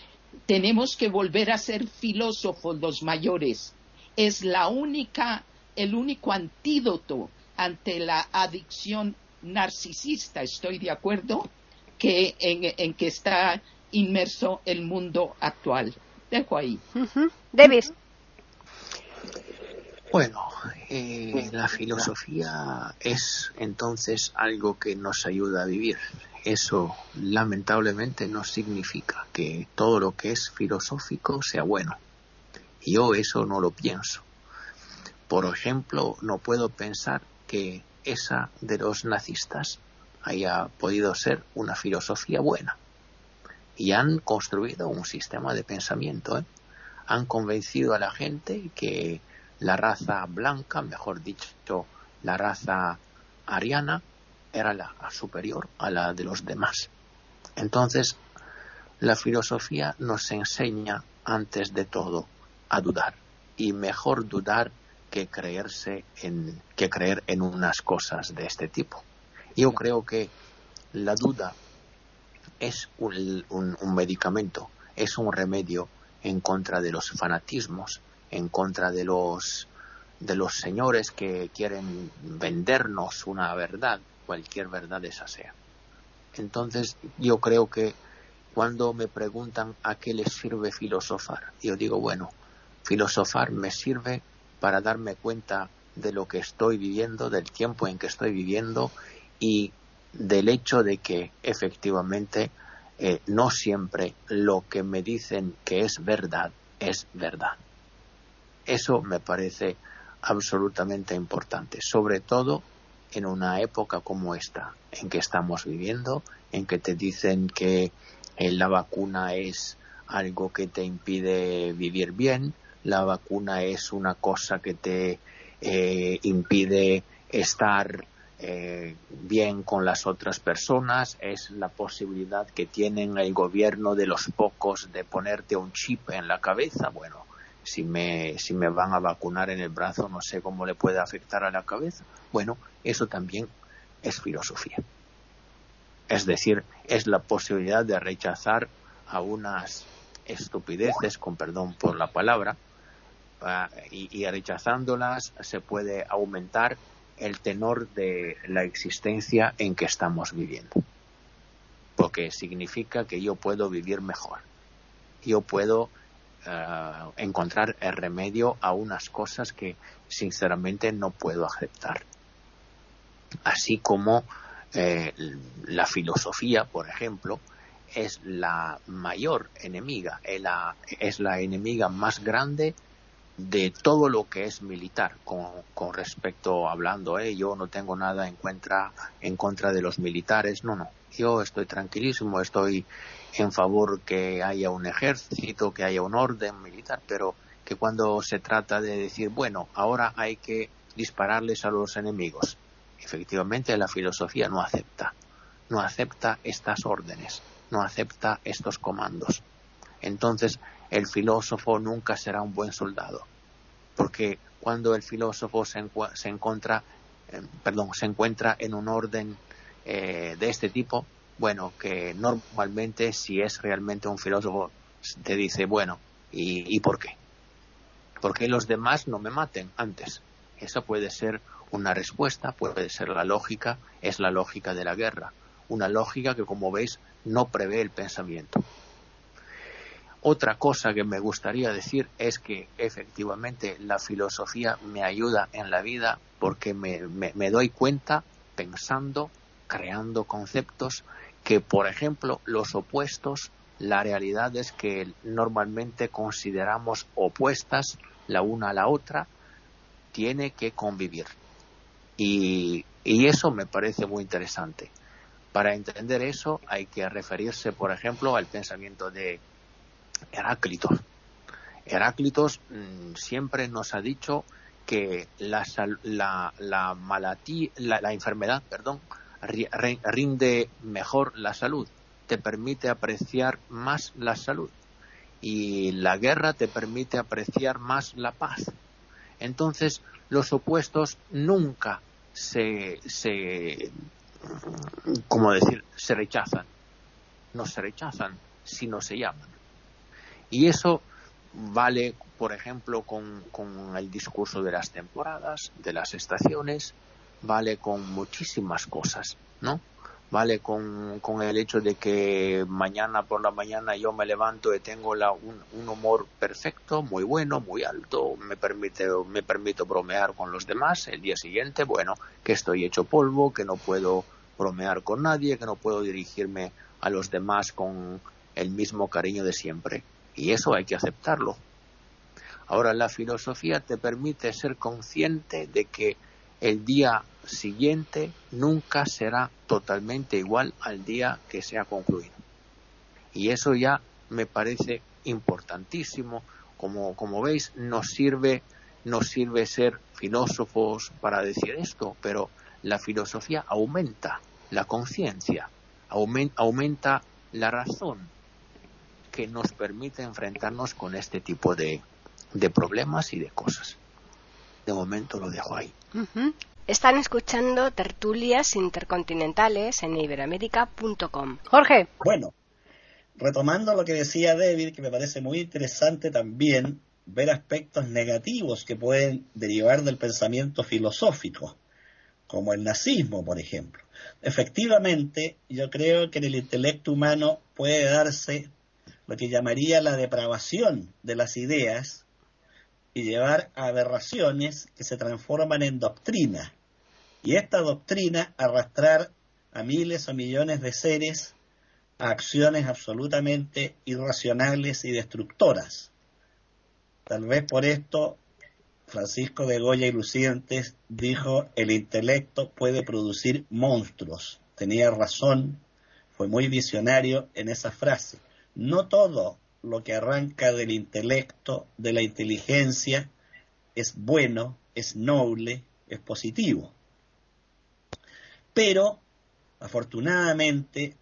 Tenemos que volver a ser filósofos los mayores. Es la única, el único antídoto ante la adicción narcisista, ¿estoy de acuerdo? que en, que está inmerso el mundo actual. Dejo ahí. Davis. Bueno, eh, la filosofía es entonces algo que nos ayuda a vivir. Eso lamentablemente no significa que todo lo que es filosófico sea bueno. Yo eso no lo pienso. Por ejemplo, no puedo pensar que esa de los nazistas haya podido ser una filosofía buena. Y han construido un sistema de pensamiento. ¿eh? Han convencido a la gente que la raza blanca, mejor dicho, la raza ariana, era la superior a la de los demás. Entonces, la filosofía nos enseña antes de todo a dudar. Y mejor dudar que creerse en, que creer en unas cosas de este tipo. Yo creo que la duda es un, medicamento, es un remedio en contra de los fanatismos, en contra de los de los señores que quieren vendernos una verdad, cualquier verdad esa sea. Entonces, yo creo que cuando me preguntan a qué les sirve filosofar, yo digo, bueno, filosofar me sirve para darme cuenta de lo que estoy viviendo, del tiempo en que estoy viviendo y del hecho de que efectivamente eh, no siempre lo que me dicen que es verdad es verdad. Eso me parece absolutamente importante, sobre todo en una época como esta, en que estamos viviendo, en que te dicen que eh, la vacuna es algo que te impide vivir bien, la vacuna es una cosa que te eh, impide estar eh, bien con las otras personas, es la posibilidad que tienen el gobierno de los pocos de ponerte un chip en la cabeza. Bueno, si me, si me van a vacunar en el brazo, no sé cómo le puede afectar a la cabeza. Bueno, eso también es filosofía. Es decir, es la posibilidad de rechazar a unas estupideces, con perdón por la palabra, y, y rechazándolas se puede aumentar el tenor de la existencia en que estamos viviendo. Porque significa que yo puedo vivir mejor. Yo puedo eh, encontrar el remedio a unas cosas que sinceramente no puedo aceptar. Así como eh, la filosofía, por ejemplo, es la mayor enemiga, es la enemiga más grande de todo lo que es militar con, con respecto hablando eh, yo no tengo nada en contra en contra de los militares no no yo estoy tranquilísimo estoy en favor que haya un ejército que haya un orden militar pero que cuando se trata de decir bueno ahora hay que dispararles a los enemigos efectivamente la filosofía no acepta no acepta estas órdenes no acepta estos comandos. Entonces el filósofo nunca será un buen soldado, porque cuando el filósofo se, encuentra, eh, perdón, se encuentra en un orden eh, de este tipo, bueno, que normalmente si es realmente un filósofo te dice, bueno, ¿y, ¿y por qué? Porque los demás no me maten antes. Esa puede ser una respuesta, puede ser la lógica, es la lógica de la guerra. Una lógica que, como veis, no prevé el pensamiento. Otra cosa que me gustaría decir es que efectivamente la filosofía me ayuda en la vida porque me, doy cuenta pensando, creando conceptos que, por ejemplo, los opuestos, la realidad es que normalmente consideramos opuestas la una a la otra, tiene que convivir. y eso me parece muy interesante. Para entender eso hay que referirse, por ejemplo, al pensamiento de Heráclitos. Heráclitos mm, siempre nos ha dicho que la, la, la, enfermedad perdón, rinde mejor la salud, te permite apreciar más la salud y la guerra te permite apreciar más la paz. Entonces, los opuestos nunca se, se ¿cómo decir?, se rechazan. No se rechazan, sino se llaman. Y eso vale, por ejemplo, con, el discurso de las temporadas, de las estaciones, vale con muchísimas cosas, ¿no? Vale con, el hecho de que mañana por la mañana yo me levanto y tengo la, un, humor perfecto, muy bueno, muy alto, me permite, me permito bromear con los demás, el día siguiente, bueno, que estoy hecho polvo, que no puedo bromear con nadie, que no puedo dirigirme a los demás con el mismo cariño de siempre. Y eso hay que aceptarlo. Ahora, la filosofía te permite ser consciente de que el día siguiente nunca será totalmente igual al día que se ha concluido. Y eso ya me parece importantísimo. Como, como veis, nos sirve, nos sirve ser filósofos para decir esto, pero la filosofía aumenta la conciencia, aumenta la razón, que nos permite enfrentarnos con este tipo de, problemas y de cosas. De momento lo dejo ahí. Están escuchando tertulias intercontinentales en iberamérica.com. Jorge. Bueno, retomando lo que decía David, que me parece muy interesante también ver aspectos negativos que pueden derivar del pensamiento filosófico, como el nazismo, por ejemplo. Efectivamente, yo creo que en el intelecto humano puede darse lo que llamaría la depravación de las ideas y llevar aberraciones que se transforman en doctrina. Y esta doctrina arrastrar a miles o millones de seres a acciones absolutamente irracionales y destructoras. Tal vez por esto Francisco de Goya y Lucientes dijo el intelecto puede producir monstruos. Tenía razón, fue muy visionario en esa frase. No todo lo que arranca del intelecto, de la inteligencia, es bueno, es noble, es positivo. Pero, afortunadamente,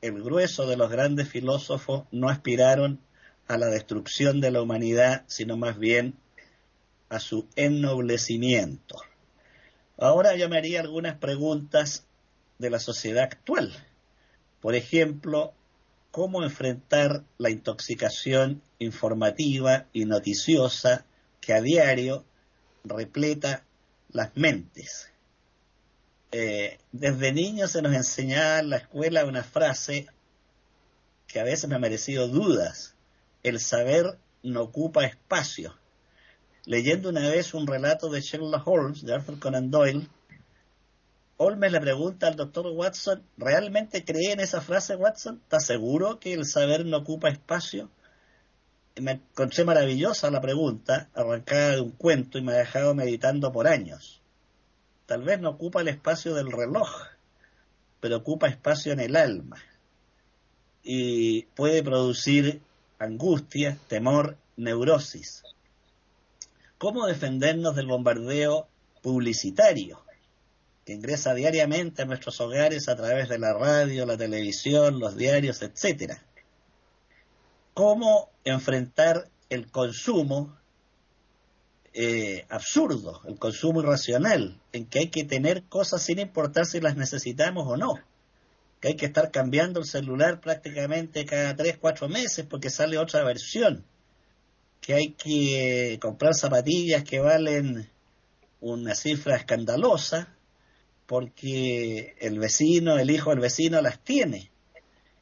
el grueso de los grandes filósofos no aspiraron a la destrucción de la humanidad, sino más bien a su ennoblecimiento. Ahora yo me haría algunas preguntas de la sociedad actual. Por ejemplo, cómo enfrentar la intoxicación informativa y noticiosa que a diario repleta las mentes. Eh, desde niño se nos enseñaba en la escuela una frase que a veces me ha merecido dudas. El saber no ocupa espacio. Leyendo una vez un relato de Sherlock Holmes, de Arthur Conan Doyle, Holmes le pregunta al doctor Watson, ¿realmente cree en esa frase Watson? ¿Está seguro que el saber no ocupa espacio? me encontré maravillosa la pregunta, arrancada de un cuento y me ha dejado meditando por años. Tal vez no ocupa el espacio del reloj, pero ocupa espacio en el alma y puede producir angustia, temor, neurosis. ¿Cómo defendernos del bombardeo publicitario que ingresa diariamente a nuestros hogares a través de la radio, la televisión, los diarios, etcétera? ¿Cómo enfrentar el consumo eh, absurdo, el consumo irracional, en que hay que tener cosas sin importar si las necesitamos o no? que hay que estar cambiando el celular prácticamente cada tres, cuatro meses porque sale otra versión que hay que comprar zapatillas que valen una cifra escandalosa porque el vecino, el hijo del vecino las tiene,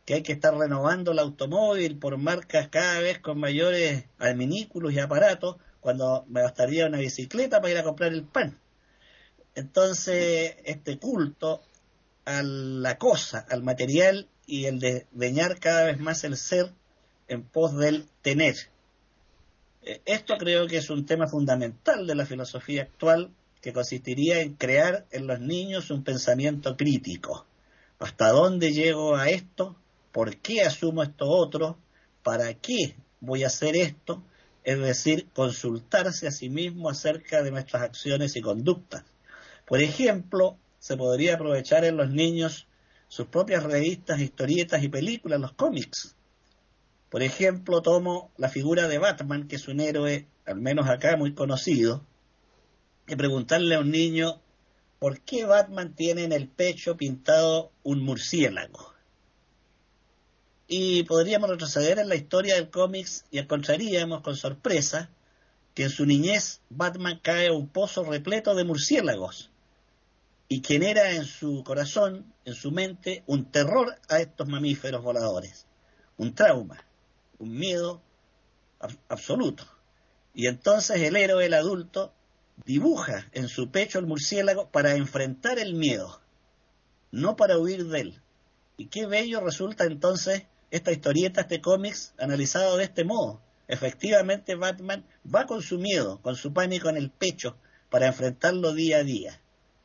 que hay que estar renovando el automóvil por marcas cada vez con mayores adminículos y aparatos, cuando me bastaría una bicicleta para ir a comprar el pan. Entonces, este culto a la cosa, al material y el de deñar cada vez más el ser en pos del tener. Eh, esto creo que es un tema fundamental de la filosofía actual que consistiría en crear en los niños un pensamiento crítico. ¿Hasta dónde llego a esto? ¿Por qué asumo esto otro? ¿Para qué voy a hacer esto? Es decir, consultarse a sí mismo acerca de nuestras acciones y conductas. Por ejemplo, se podría aprovechar en los niños sus propias revistas, historietas y películas, los cómics. Por ejemplo, tomo la figura de Batman, que es un héroe, al menos acá, muy conocido, y preguntarle a un niño por qué Batman tiene en el pecho pintado un murciélago. Y podríamos retroceder en la historia del cómics y encontraríamos con sorpresa que en su niñez Batman cae a un pozo repleto de murciélagos y genera en su corazón, en su mente, un terror a estos mamíferos voladores, un trauma un miedo absoluto. Y entonces el héroe, el adulto, dibuja en su pecho el murciélago para enfrentar el miedo, no para huir de él. Y qué bello resulta entonces esta historieta, este cómics, analizado de este modo. Efectivamente, Batman va con su miedo, con su pánico en el pecho, para enfrentarlo día a día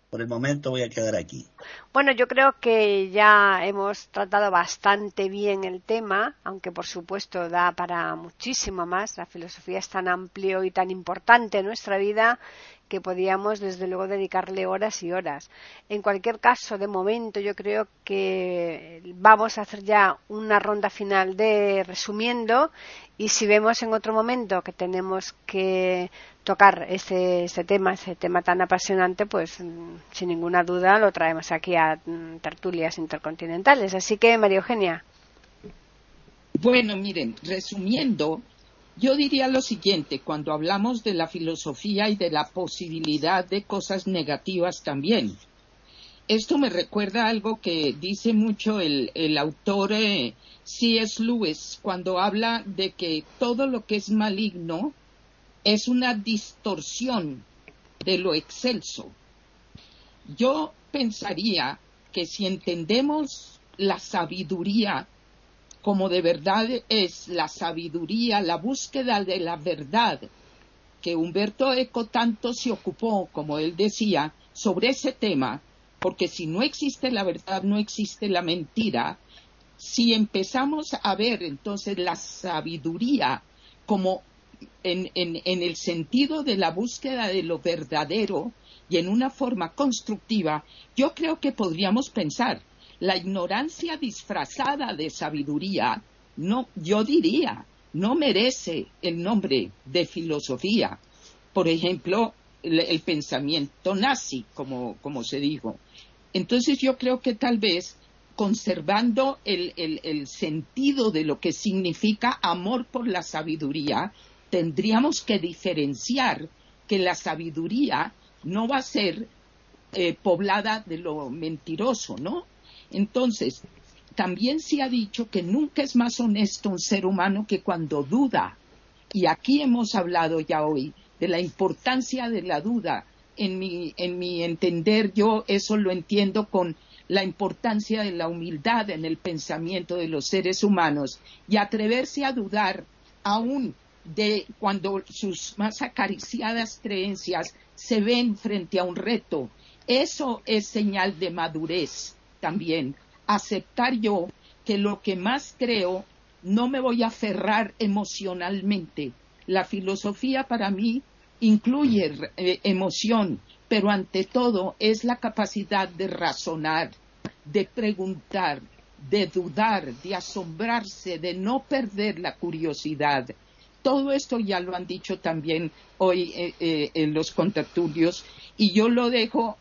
por el momento voy a quedar aquí. Bueno, yo creo que ya hemos tratado bastante bien el tema, aunque por supuesto da para muchísimo más. La filosofía es tan amplio y tan importante en nuestra vida que podíamos desde luego dedicarle horas y horas. En cualquier caso, de momento yo creo que vamos a hacer ya una ronda final de resumiendo y si vemos en otro momento que tenemos que tocar ese, tema, ese tema tan apasionante, pues mm, sin ninguna duda lo traemos aquí a mm, tertulias intercontinentales. Así que, María Eugenia. Bueno, miren, resumiendo, yo diría lo siguiente, cuando hablamos de la filosofía y de la posibilidad de cosas negativas también. Esto me recuerda algo que dice mucho el, autor eh, C.S. Lewis cuando habla de que todo lo que es maligno es una distorsión de lo excelso. Yo pensaría que si entendemos la sabiduría como de verdad es la sabiduría, la búsqueda de la verdad, que Humberto Eco tanto se ocupó, como él decía, sobre ese tema, porque si no existe la verdad, no existe la mentira, si empezamos a ver entonces la sabiduría como en, el sentido de la búsqueda de lo verdadero y en una forma constructiva, yo creo que podríamos pensar la ignorancia disfrazada de sabiduría, no, yo diría, no merece el nombre de filosofía. Por ejemplo, el, pensamiento nazi, como, como se dijo. Entonces yo creo que tal vez conservando el, el, sentido de lo que significa amor por la sabiduría, tendríamos que diferenciar que la sabiduría no va a ser eh, poblada de lo mentiroso, ¿no? Entonces, también se ha dicho que nunca es más honesto un ser humano que cuando duda. Y aquí hemos hablado ya hoy de la importancia de la duda. En mi, en mi entender, yo eso lo entiendo con la importancia de la humildad en el pensamiento de los seres humanos y atreverse a dudar aún de cuando sus más acariciadas creencias se ven frente a un reto. Eso es señal de madurez también. Aceptar yo que lo que más creo no me voy a aferrar emocionalmente. La filosofía para mí incluye eh, emoción, pero ante todo es la capacidad de razonar, de preguntar, de dudar, de asombrarse, de no perder la curiosidad. Todo esto ya lo han dicho también hoy eh, eh, en los contertulios y yo lo dejo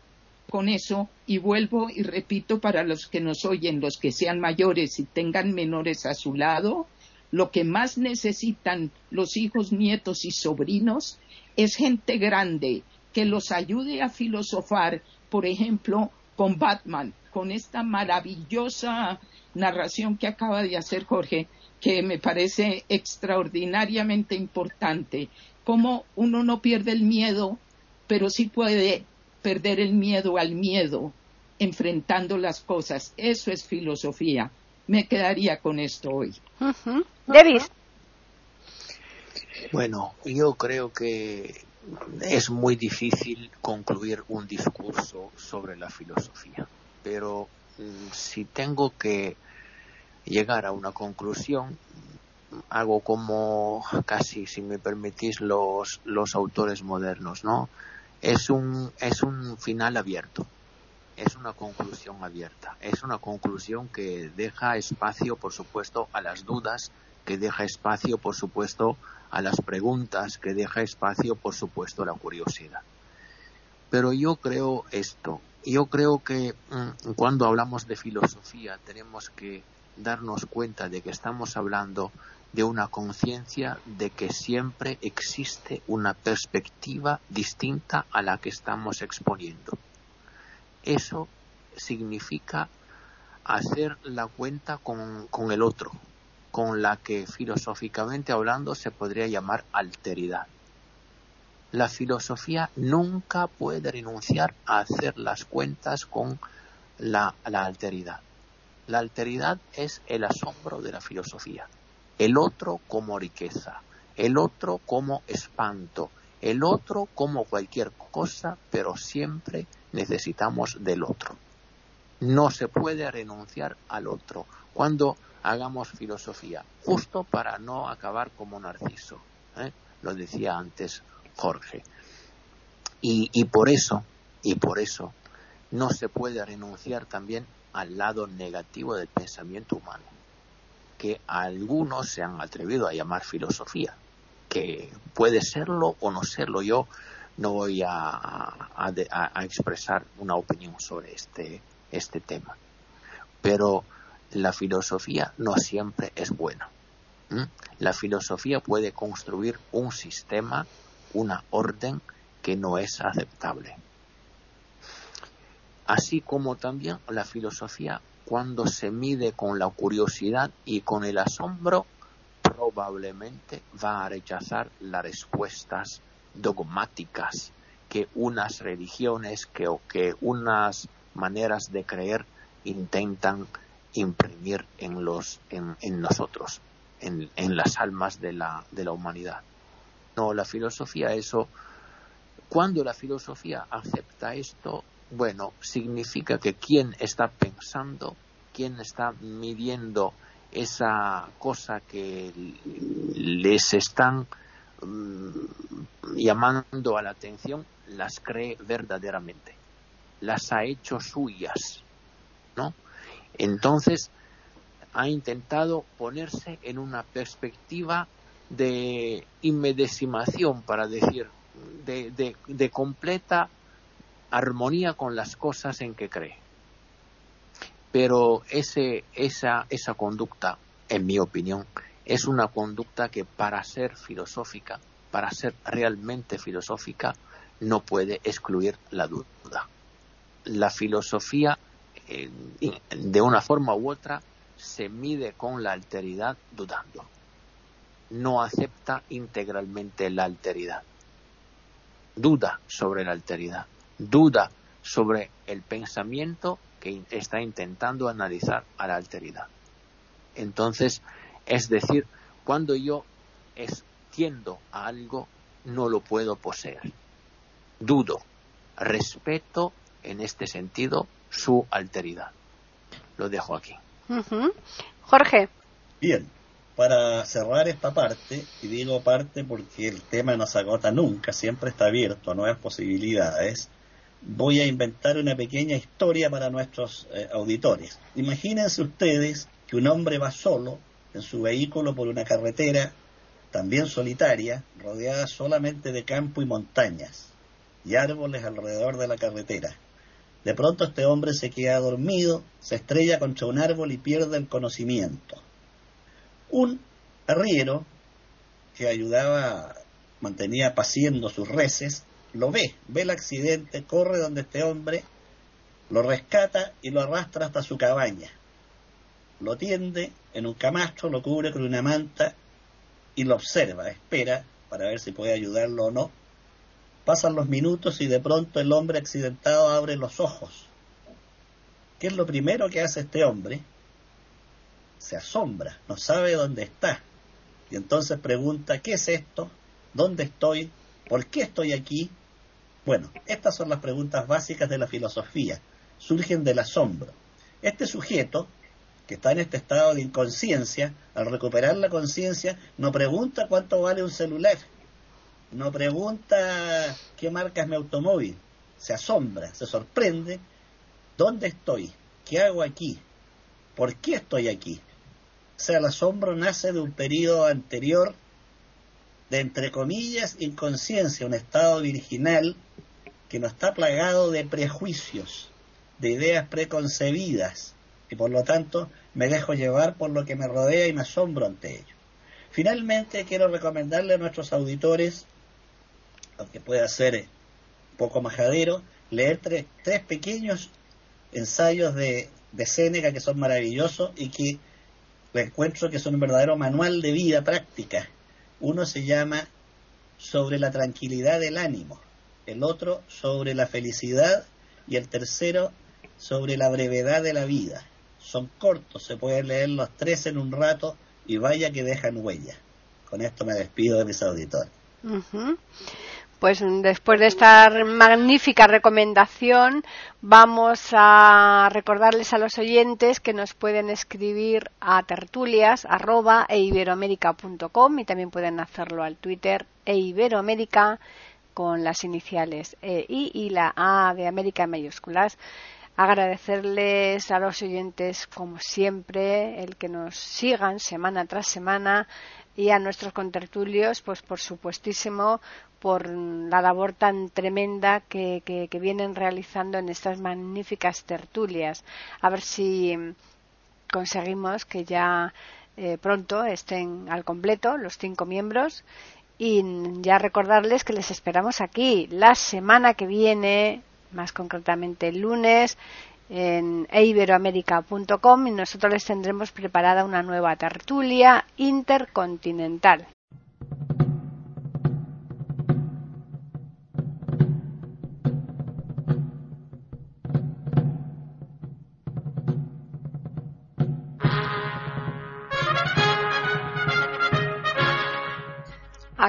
con eso y vuelvo y repito para los que nos oyen, los que sean mayores y tengan menores a su lado, lo que más necesitan los hijos, nietos y sobrinos es gente grande que los ayude a filosofar, por ejemplo, con Batman, con esta maravillosa narración que acaba de hacer Jorge, que me parece extraordinariamente importante. Cómo uno no pierde el miedo, pero sí puede perder el miedo al miedo, enfrentando las cosas. Eso es filosofía. Me quedaría con esto hoy. Davis. Bueno, yo creo que es muy difícil concluir un discurso sobre la filosofía, pero mm, si tengo que llegar a una conclusión, hago como casi, si me permitís, los, los autores modernos, ¿no? Es un, es un final abierto, es una conclusión abierta, es una conclusión que deja espacio, por supuesto, a las dudas, que deja espacio, por supuesto, a las preguntas, que deja espacio, por supuesto, a la curiosidad. Pero yo creo esto, yo creo que mm, cuando hablamos de filosofía tenemos que darnos cuenta de que estamos hablando de una conciencia de que siempre existe una perspectiva distinta a la que estamos exponiendo. Eso significa hacer la cuenta con, con el otro, con la que filosóficamente hablando se podría llamar alteridad. La filosofía nunca puede renunciar a hacer las cuentas con la, la alteridad. La alteridad es el asombro de la filosofía. El otro como riqueza, el otro como espanto, el otro como cualquier cosa, pero siempre necesitamos del otro. No se puede renunciar al otro. Cuando hagamos filosofía, justo para no acabar como Narciso. ¿eh? Lo decía antes Jorge. Y, por eso, y por eso, no se puede renunciar también al lado negativo del pensamiento humano, que algunos se han atrevido a llamar filosofía, que puede serlo o no serlo. Yo no voy a, expresar una opinión sobre este, este tema. Pero la filosofía no siempre es buena. La filosofía puede construir un sistema, una orden que no es aceptable. Así como también la filosofía, cuando se mide con la curiosidad y con el asombro, probablemente va a rechazar las respuestas dogmáticas que unas religiones, que, o que unas maneras de creer intentan imprimir en, los, en, nosotros, en, en, las almas de la, de la humanidad. No, la filosofía, eso, cuando la filosofía acepta esto, bueno, significa que quien está pensando, quien está midiendo esa cosa que les están mm, llamando a la atención, las cree verdaderamente, las ha hecho suyas, ¿no? Entonces, ha intentado ponerse en una perspectiva de inmedecimación, para decir, de, de, de completa armonía con las cosas en que cree. Pero ese, esa, esa conducta, en mi opinión, es una conducta que para ser filosófica, para ser realmente filosófica, no puede excluir la duda. La filosofía, de una forma u otra, se mide con la alteridad dudando. No acepta integralmente la alteridad. Duda sobre la alteridad. Duda sobre el pensamiento que está intentando analizar a la alteridad. Entonces, es decir, cuando yo extiendo a algo, no lo puedo poseer. Dudo, respeto en este sentido su alteridad. Lo dejo aquí. Jorge. Bien, para cerrar esta parte, y digo parte porque el tema no se agota nunca, siempre está abierto a nuevas posibilidades, voy a inventar una pequeña historia para nuestros eh, auditores. Imagínense ustedes que un hombre va solo en su vehículo por una carretera, también solitaria, rodeada solamente de campo y montañas, y árboles alrededor de la carretera. De pronto este hombre se queda dormido, se estrella contra un árbol y pierde el conocimiento. Un arriero que ayudaba, mantenía paciendo sus reses, lo ve, ve el accidente, corre donde este hombre, lo rescata y lo arrastra hasta su cabaña. Lo tiende en un camastro, lo cubre con una manta y lo observa, espera para ver si puede ayudarlo o no. Pasan los minutos y de pronto el hombre accidentado abre los ojos. ¿Qué es lo primero que hace este hombre? Se asombra, no sabe dónde está. Y entonces pregunta, ¿qué es esto? ¿Dónde estoy? ¿Por qué estoy aquí? Bueno, estas son las preguntas básicas de la filosofía. Surgen del asombro. Este sujeto, que está en este estado de inconsciencia, al recuperar la conciencia, no pregunta cuánto vale un celular, no pregunta qué marca es mi automóvil, se asombra, se sorprende, ¿dónde estoy? ¿Qué hago aquí? ¿Por qué estoy aquí? O sea, el asombro nace de un periodo anterior de, entre comillas, inconsciencia, un estado virginal que no está plagado de prejuicios, de ideas preconcebidas, y por lo tanto me dejo llevar por lo que me rodea y me asombro ante ello. Finalmente, quiero recomendarle a nuestros auditores, aunque pueda ser un poco majadero, leer tres, pequeños ensayos de, de Séneca que son maravillosos y que encuentro que son un verdadero manual de vida práctica. Uno se llama Sobre la tranquilidad del ánimo el otro sobre la felicidad y el tercero sobre la brevedad de la vida. Son cortos, se pueden leer los tres en un rato y vaya que dejan huella. Con esto me despido de mis auditores. Pues después de esta magnífica recomendación, vamos a recordarles a los oyentes que nos pueden escribir a tertulias e y también pueden hacerlo al Twitter e iberoamérica con las iniciales e, I y la A de América en mayúsculas. Agradecerles a los oyentes, como siempre, el que nos sigan semana tras semana y a nuestros contertulios, pues por supuestísimo, por la labor tan tremenda que, que, vienen realizando en estas magníficas tertulias. A ver si conseguimos que ya eh, pronto estén al completo los cinco miembros y ya recordarles que les esperamos aquí la semana que viene, más concretamente el lunes, en eiberoamerica.com y nosotros les tendremos preparada una nueva tertulia intercontinental.